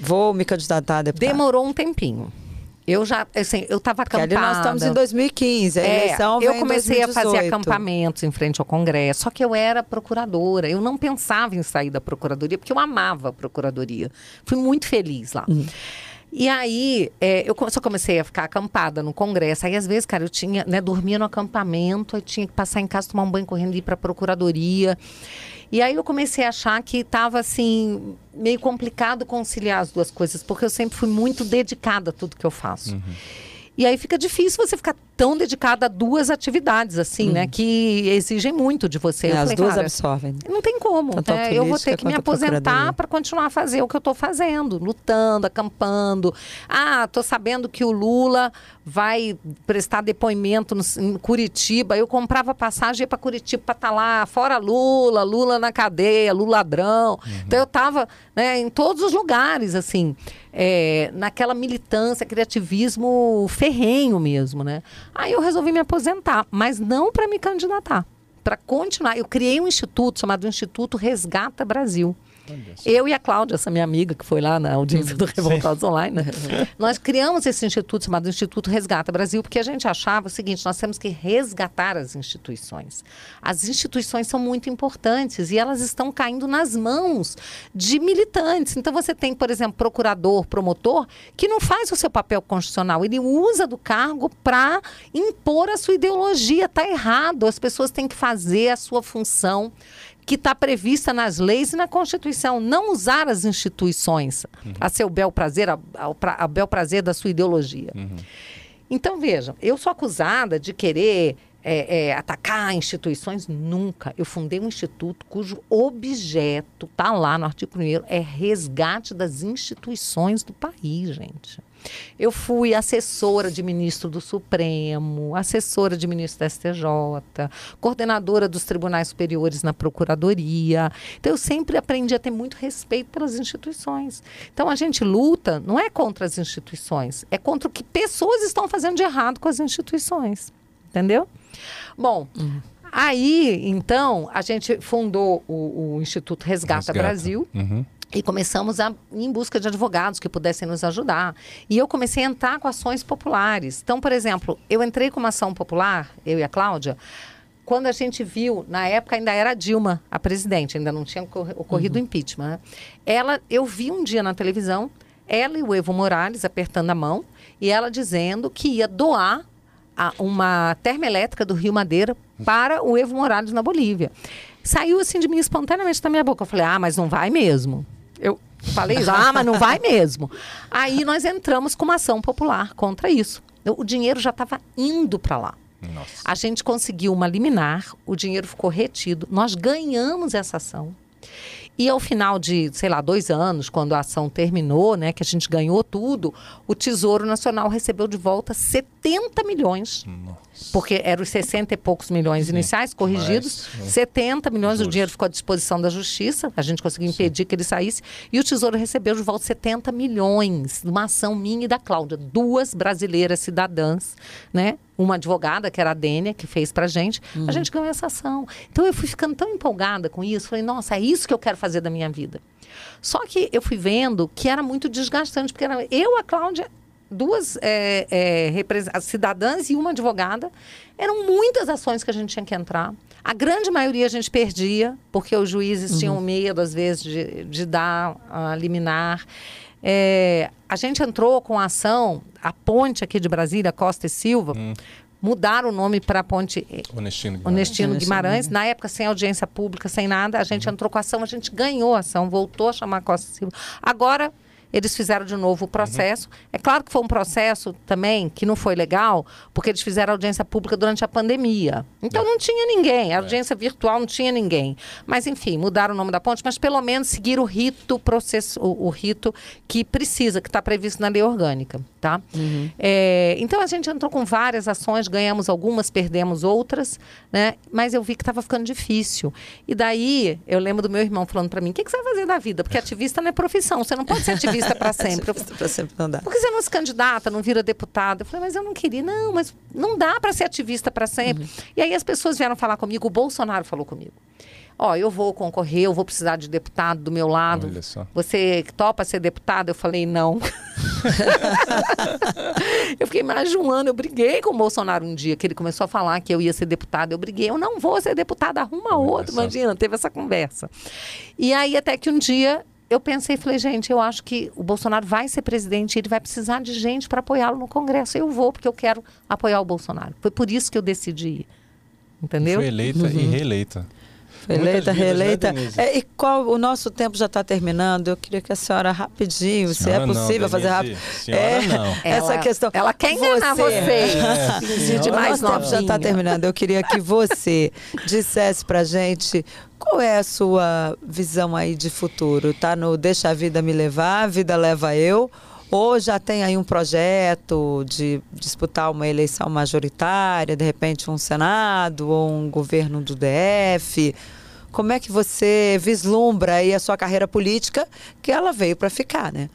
Vou me candidatar a deputada? Demorou um tempinho. Eu já, assim, eu estava acampada. Porque ali nós estamos em 2015, a é, eleição Eu comecei a fazer acampamentos em frente ao Congresso, só que eu era procuradora, eu não pensava em sair da procuradoria, porque eu amava a procuradoria. Fui muito feliz lá. Uhum. E aí, é, eu só comecei a ficar acampada no congresso. Aí, às vezes, cara, eu tinha, né, dormia no acampamento, aí tinha que passar em casa, tomar um banho correndo e ir para a procuradoria. E aí eu comecei a achar que estava assim, meio complicado conciliar as duas coisas, porque eu sempre fui muito dedicada a tudo que eu faço. Uhum. E aí fica difícil você ficar tão dedicada a duas atividades, assim, né? Uhum. Que exigem muito de você. É, falei, as duas absorvem. Não tem como. Né? Eu vou ter que me aposentar para continuar a fazer o que eu estou fazendo, lutando, acampando. Ah, estou sabendo que o Lula vai prestar depoimento no, em Curitiba. Eu comprava passagem para Curitiba para estar tá lá, fora Lula, Lula na cadeia, Lula ladrão. Uhum. Então eu estava né, em todos os lugares, assim, é, naquela militância, criativismo ferrenho mesmo, né? Aí eu resolvi me aposentar, mas não para me candidatar, para continuar. Eu criei um instituto chamado Instituto Resgata Brasil. Eu e a Cláudia, essa minha amiga que foi lá na audiência do Revoltados Sim. Online, né? nós criamos esse instituto chamado Instituto Resgata Brasil, porque a gente achava o seguinte: nós temos que resgatar as instituições. As instituições são muito importantes e elas estão caindo nas mãos de militantes. Então você tem, por exemplo, procurador, promotor, que não faz o seu papel constitucional, ele usa do cargo para impor a sua ideologia. Está errado. As pessoas têm que fazer a sua função que está prevista nas leis e na Constituição. Não usar as instituições uhum. a seu bel prazer, a, a, a, bel prazer da sua ideologia. Uhum. Então, vejam, eu sou acusada de querer é, é, atacar instituições? Nunca. Eu fundei um instituto cujo objeto, está lá no artigo 1 é resgate das instituições do país, gente. Eu fui assessora de ministro do Supremo, assessora de ministro da STJ, coordenadora dos tribunais superiores na Procuradoria. Então, eu sempre aprendi a ter muito respeito pelas instituições. Então, a gente luta não é contra as instituições, é contra o que pessoas estão fazendo de errado com as instituições. Entendeu? Bom. Uhum. Aí, então, a gente fundou o, o Instituto Resgata, Resgata. Brasil. Uhum. E começamos a em busca de advogados que pudessem nos ajudar. E eu comecei a entrar com ações populares. Então, por exemplo, eu entrei com uma ação popular, eu e a Cláudia, quando a gente viu, na época ainda era Dilma a presidente, ainda não tinha ocorrido o uhum. impeachment. Né? Ela, eu vi um dia na televisão, ela e o Evo Morales apertando a mão e ela dizendo que ia doar a, uma termoelétrica do Rio Madeira para o Evo Morales na Bolívia. Saiu assim de mim espontaneamente da minha boca. Eu falei, ah, mas não vai mesmo. Eu falei, ah, mas não vai mesmo. Aí nós entramos com uma ação popular contra isso. O dinheiro já estava indo para lá. Nossa. A gente conseguiu uma liminar, o dinheiro ficou retido, nós ganhamos essa ação. E ao final de, sei lá, dois anos, quando a ação terminou, né, que a gente ganhou tudo, o Tesouro Nacional recebeu de volta 70 milhões. Nossa. Porque eram os 60 e poucos milhões Sim. iniciais, corrigidos. Mas, 70 milhões, Justo. o dinheiro ficou à disposição da Justiça, a gente conseguiu impedir Sim. que ele saísse. E o Tesouro recebeu de volta 70 milhões, numa ação minha e da Cláudia, duas brasileiras cidadãs, né? uma advogada, que era a Dênia, que fez pra gente, uhum. a gente ganhou essa ação. Então eu fui ficando tão empolgada com isso, falei, nossa, é isso que eu quero fazer da minha vida. Só que eu fui vendo que era muito desgastante, porque era eu, a Cláudia, duas é, é, cidadãs e uma advogada. Eram muitas ações que a gente tinha que entrar. A grande maioria a gente perdia, porque os juízes uhum. tinham medo, às vezes, de, de dar a liminar. É, a gente entrou com a ação, a ponte aqui de Brasília, Costa e Silva, hum. mudaram o nome para a ponte Onestino Guimarães. Onestino Guimarães. Na época, sem audiência pública, sem nada, a gente uhum. entrou com a ação, a gente ganhou a ação, voltou a chamar Costa e Silva. Agora, eles fizeram de novo o processo. Uhum. É claro que foi um processo também que não foi legal, porque eles fizeram audiência pública durante a pandemia. Então é. não tinha ninguém. A é. audiência é. virtual não tinha ninguém. Mas, enfim, mudaram o nome da ponte, mas pelo menos seguiram o rito, processo, o, o rito que precisa, que está previsto na lei orgânica. Tá? Uhum. É, então a gente entrou com várias ações, ganhamos algumas, perdemos outras, né? Mas eu vi que estava ficando difícil. E daí eu lembro do meu irmão falando para mim: o que, que, você vai fazer da vida? Porque ativista não é profissão, você não pode ser ativista ativista para sempre. ativista para sempre não dá. Por que você não se candidata, não vira deputada? Eu falei, mas eu não queria. Não, mas não dá para ser ativista para sempre. Uhum. E aí as pessoas vieram falar comigo, o Bolsonaro falou comigo. Ó, oh, eu vou concorrer, eu vou precisar de deputado do meu lado. Você topa ser deputado? Eu falei, não. eu fiquei mais de um ano, eu briguei com o Bolsonaro um dia, que ele começou a falar que eu ia ser deputado. Eu briguei, eu não vou ser deputada, arruma outro. Imagina, teve essa conversa. E aí, até que um dia eu pensei e falei, gente, eu acho que o Bolsonaro vai ser presidente, ele vai precisar de gente para apoiá-lo no Congresso. Eu vou, porque eu quero apoiar o Bolsonaro. Foi por isso que eu decidi ir. Entendeu? Foi eleita uhum. e reeleita. Foi eleita, né, reeleita. Né, é, e qual o nosso tempo já está terminando? Eu queria que a senhora rapidinho, senhora se é possível não, fazer rápido. É, não. Essa ela, questão. Ela quer enganar você. É. De mais o nosso tempo já está terminando. Eu queria que você dissesse para gente qual é a sua visão aí de futuro? Tá no deixa a vida me levar, a vida leva eu? Ou já tem aí um projeto de disputar uma eleição majoritária, de repente um Senado ou um governo do DF? Como é que você vislumbra aí a sua carreira política, que ela veio para ficar, né?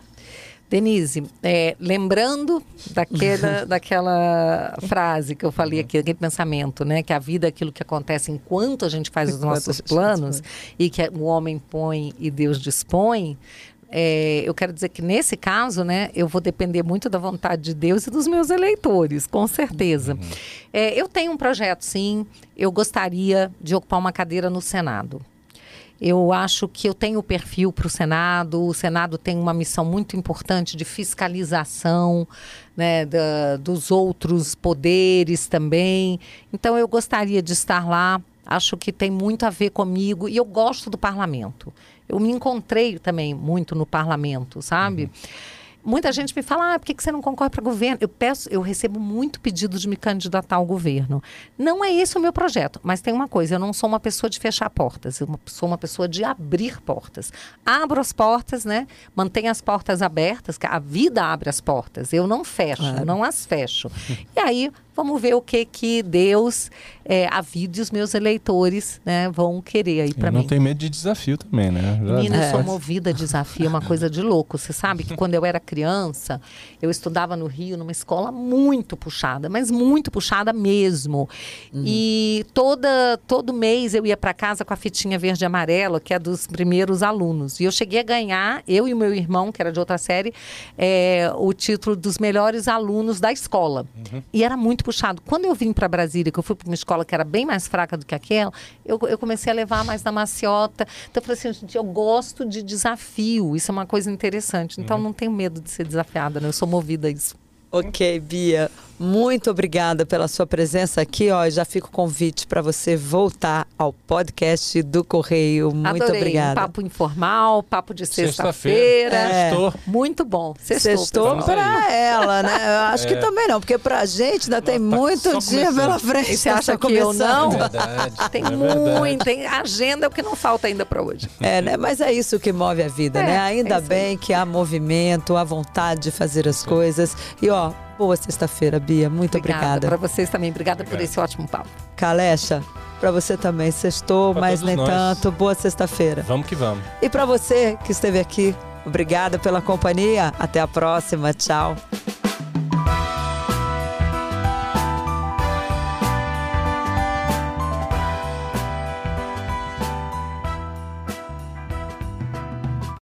Denise, é, lembrando daquela, daquela frase que eu falei aqui, aquele pensamento, né? Que a vida é aquilo que acontece enquanto a gente faz os nossos planos e que o homem põe e Deus dispõe. É, eu quero dizer que nesse caso, né, eu vou depender muito da vontade de Deus e dos meus eleitores, com certeza. Uhum. É, eu tenho um projeto, sim. Eu gostaria de ocupar uma cadeira no Senado. Eu acho que eu tenho perfil para o Senado. O Senado tem uma missão muito importante de fiscalização né, da, dos outros poderes também. Então, eu gostaria de estar lá. Acho que tem muito a ver comigo e eu gosto do parlamento eu me encontrei também muito no parlamento, sabe? Uhum. Muita gente me fala, ah, por que, você não concorre para governo? Eu peço, eu recebo muito pedido de me candidatar ao governo. Não é esse o meu projeto, mas tem uma coisa, eu não sou uma pessoa de fechar portas, eu sou uma pessoa de abrir portas. Abro as portas, né? Mantenho as portas abertas, que a vida abre as portas. Eu não fecho, claro. não as fecho. e aí Vamos ver o que que Deus, é, a vida e os meus eleitores né, vão querer aí para mim. Não tem medo de desafio também, né? Menina, eu sou movida a desafio, é uma coisa de louco. Você sabe que quando eu era criança, eu estudava no Rio numa escola muito puxada, mas muito puxada mesmo. Uhum. E toda, todo mês eu ia para casa com a fitinha verde e amarela, que é dos primeiros alunos. E eu cheguei a ganhar, eu e o meu irmão, que era de outra série, é, o título dos melhores alunos da escola. Uhum. E era muito puxado. Quando eu vim para Brasília, que eu fui para uma escola que era bem mais fraca do que aquela, eu, eu comecei a levar mais na maciota. Então eu falei assim, gente, eu gosto de desafio. Isso é uma coisa interessante. Então uhum. não tenho medo de ser desafiada, né? Eu sou movida a isso. Ok, Bia. Muito obrigada pela sua presença aqui. Ó, já fica o convite para você voltar ao podcast do Correio. Muito Adorei. obrigada. Um papo informal, papo de sexta-feira. Sexta é. Muito bom. Sextou, Sextou para ela, né? Eu acho é. que também não, porque para a gente ainda tem tá muito dia pela frente. E você acha que eu não? É verdade, tem é muito, tem agenda que não falta ainda para hoje. É, né? Mas é isso que move a vida, é, né? Ainda é bem que há movimento, há vontade de fazer as coisas. E ó, Boa sexta-feira, Bia. Muito obrigada. obrigada. Para vocês também. Obrigada Obrigado. por esse ótimo papo. Calecha, para você também. Sextou, pra mas nem nós. tanto. Boa sexta-feira. Vamos que vamos. E para você que esteve aqui, obrigada pela companhia. Até a próxima. Tchau.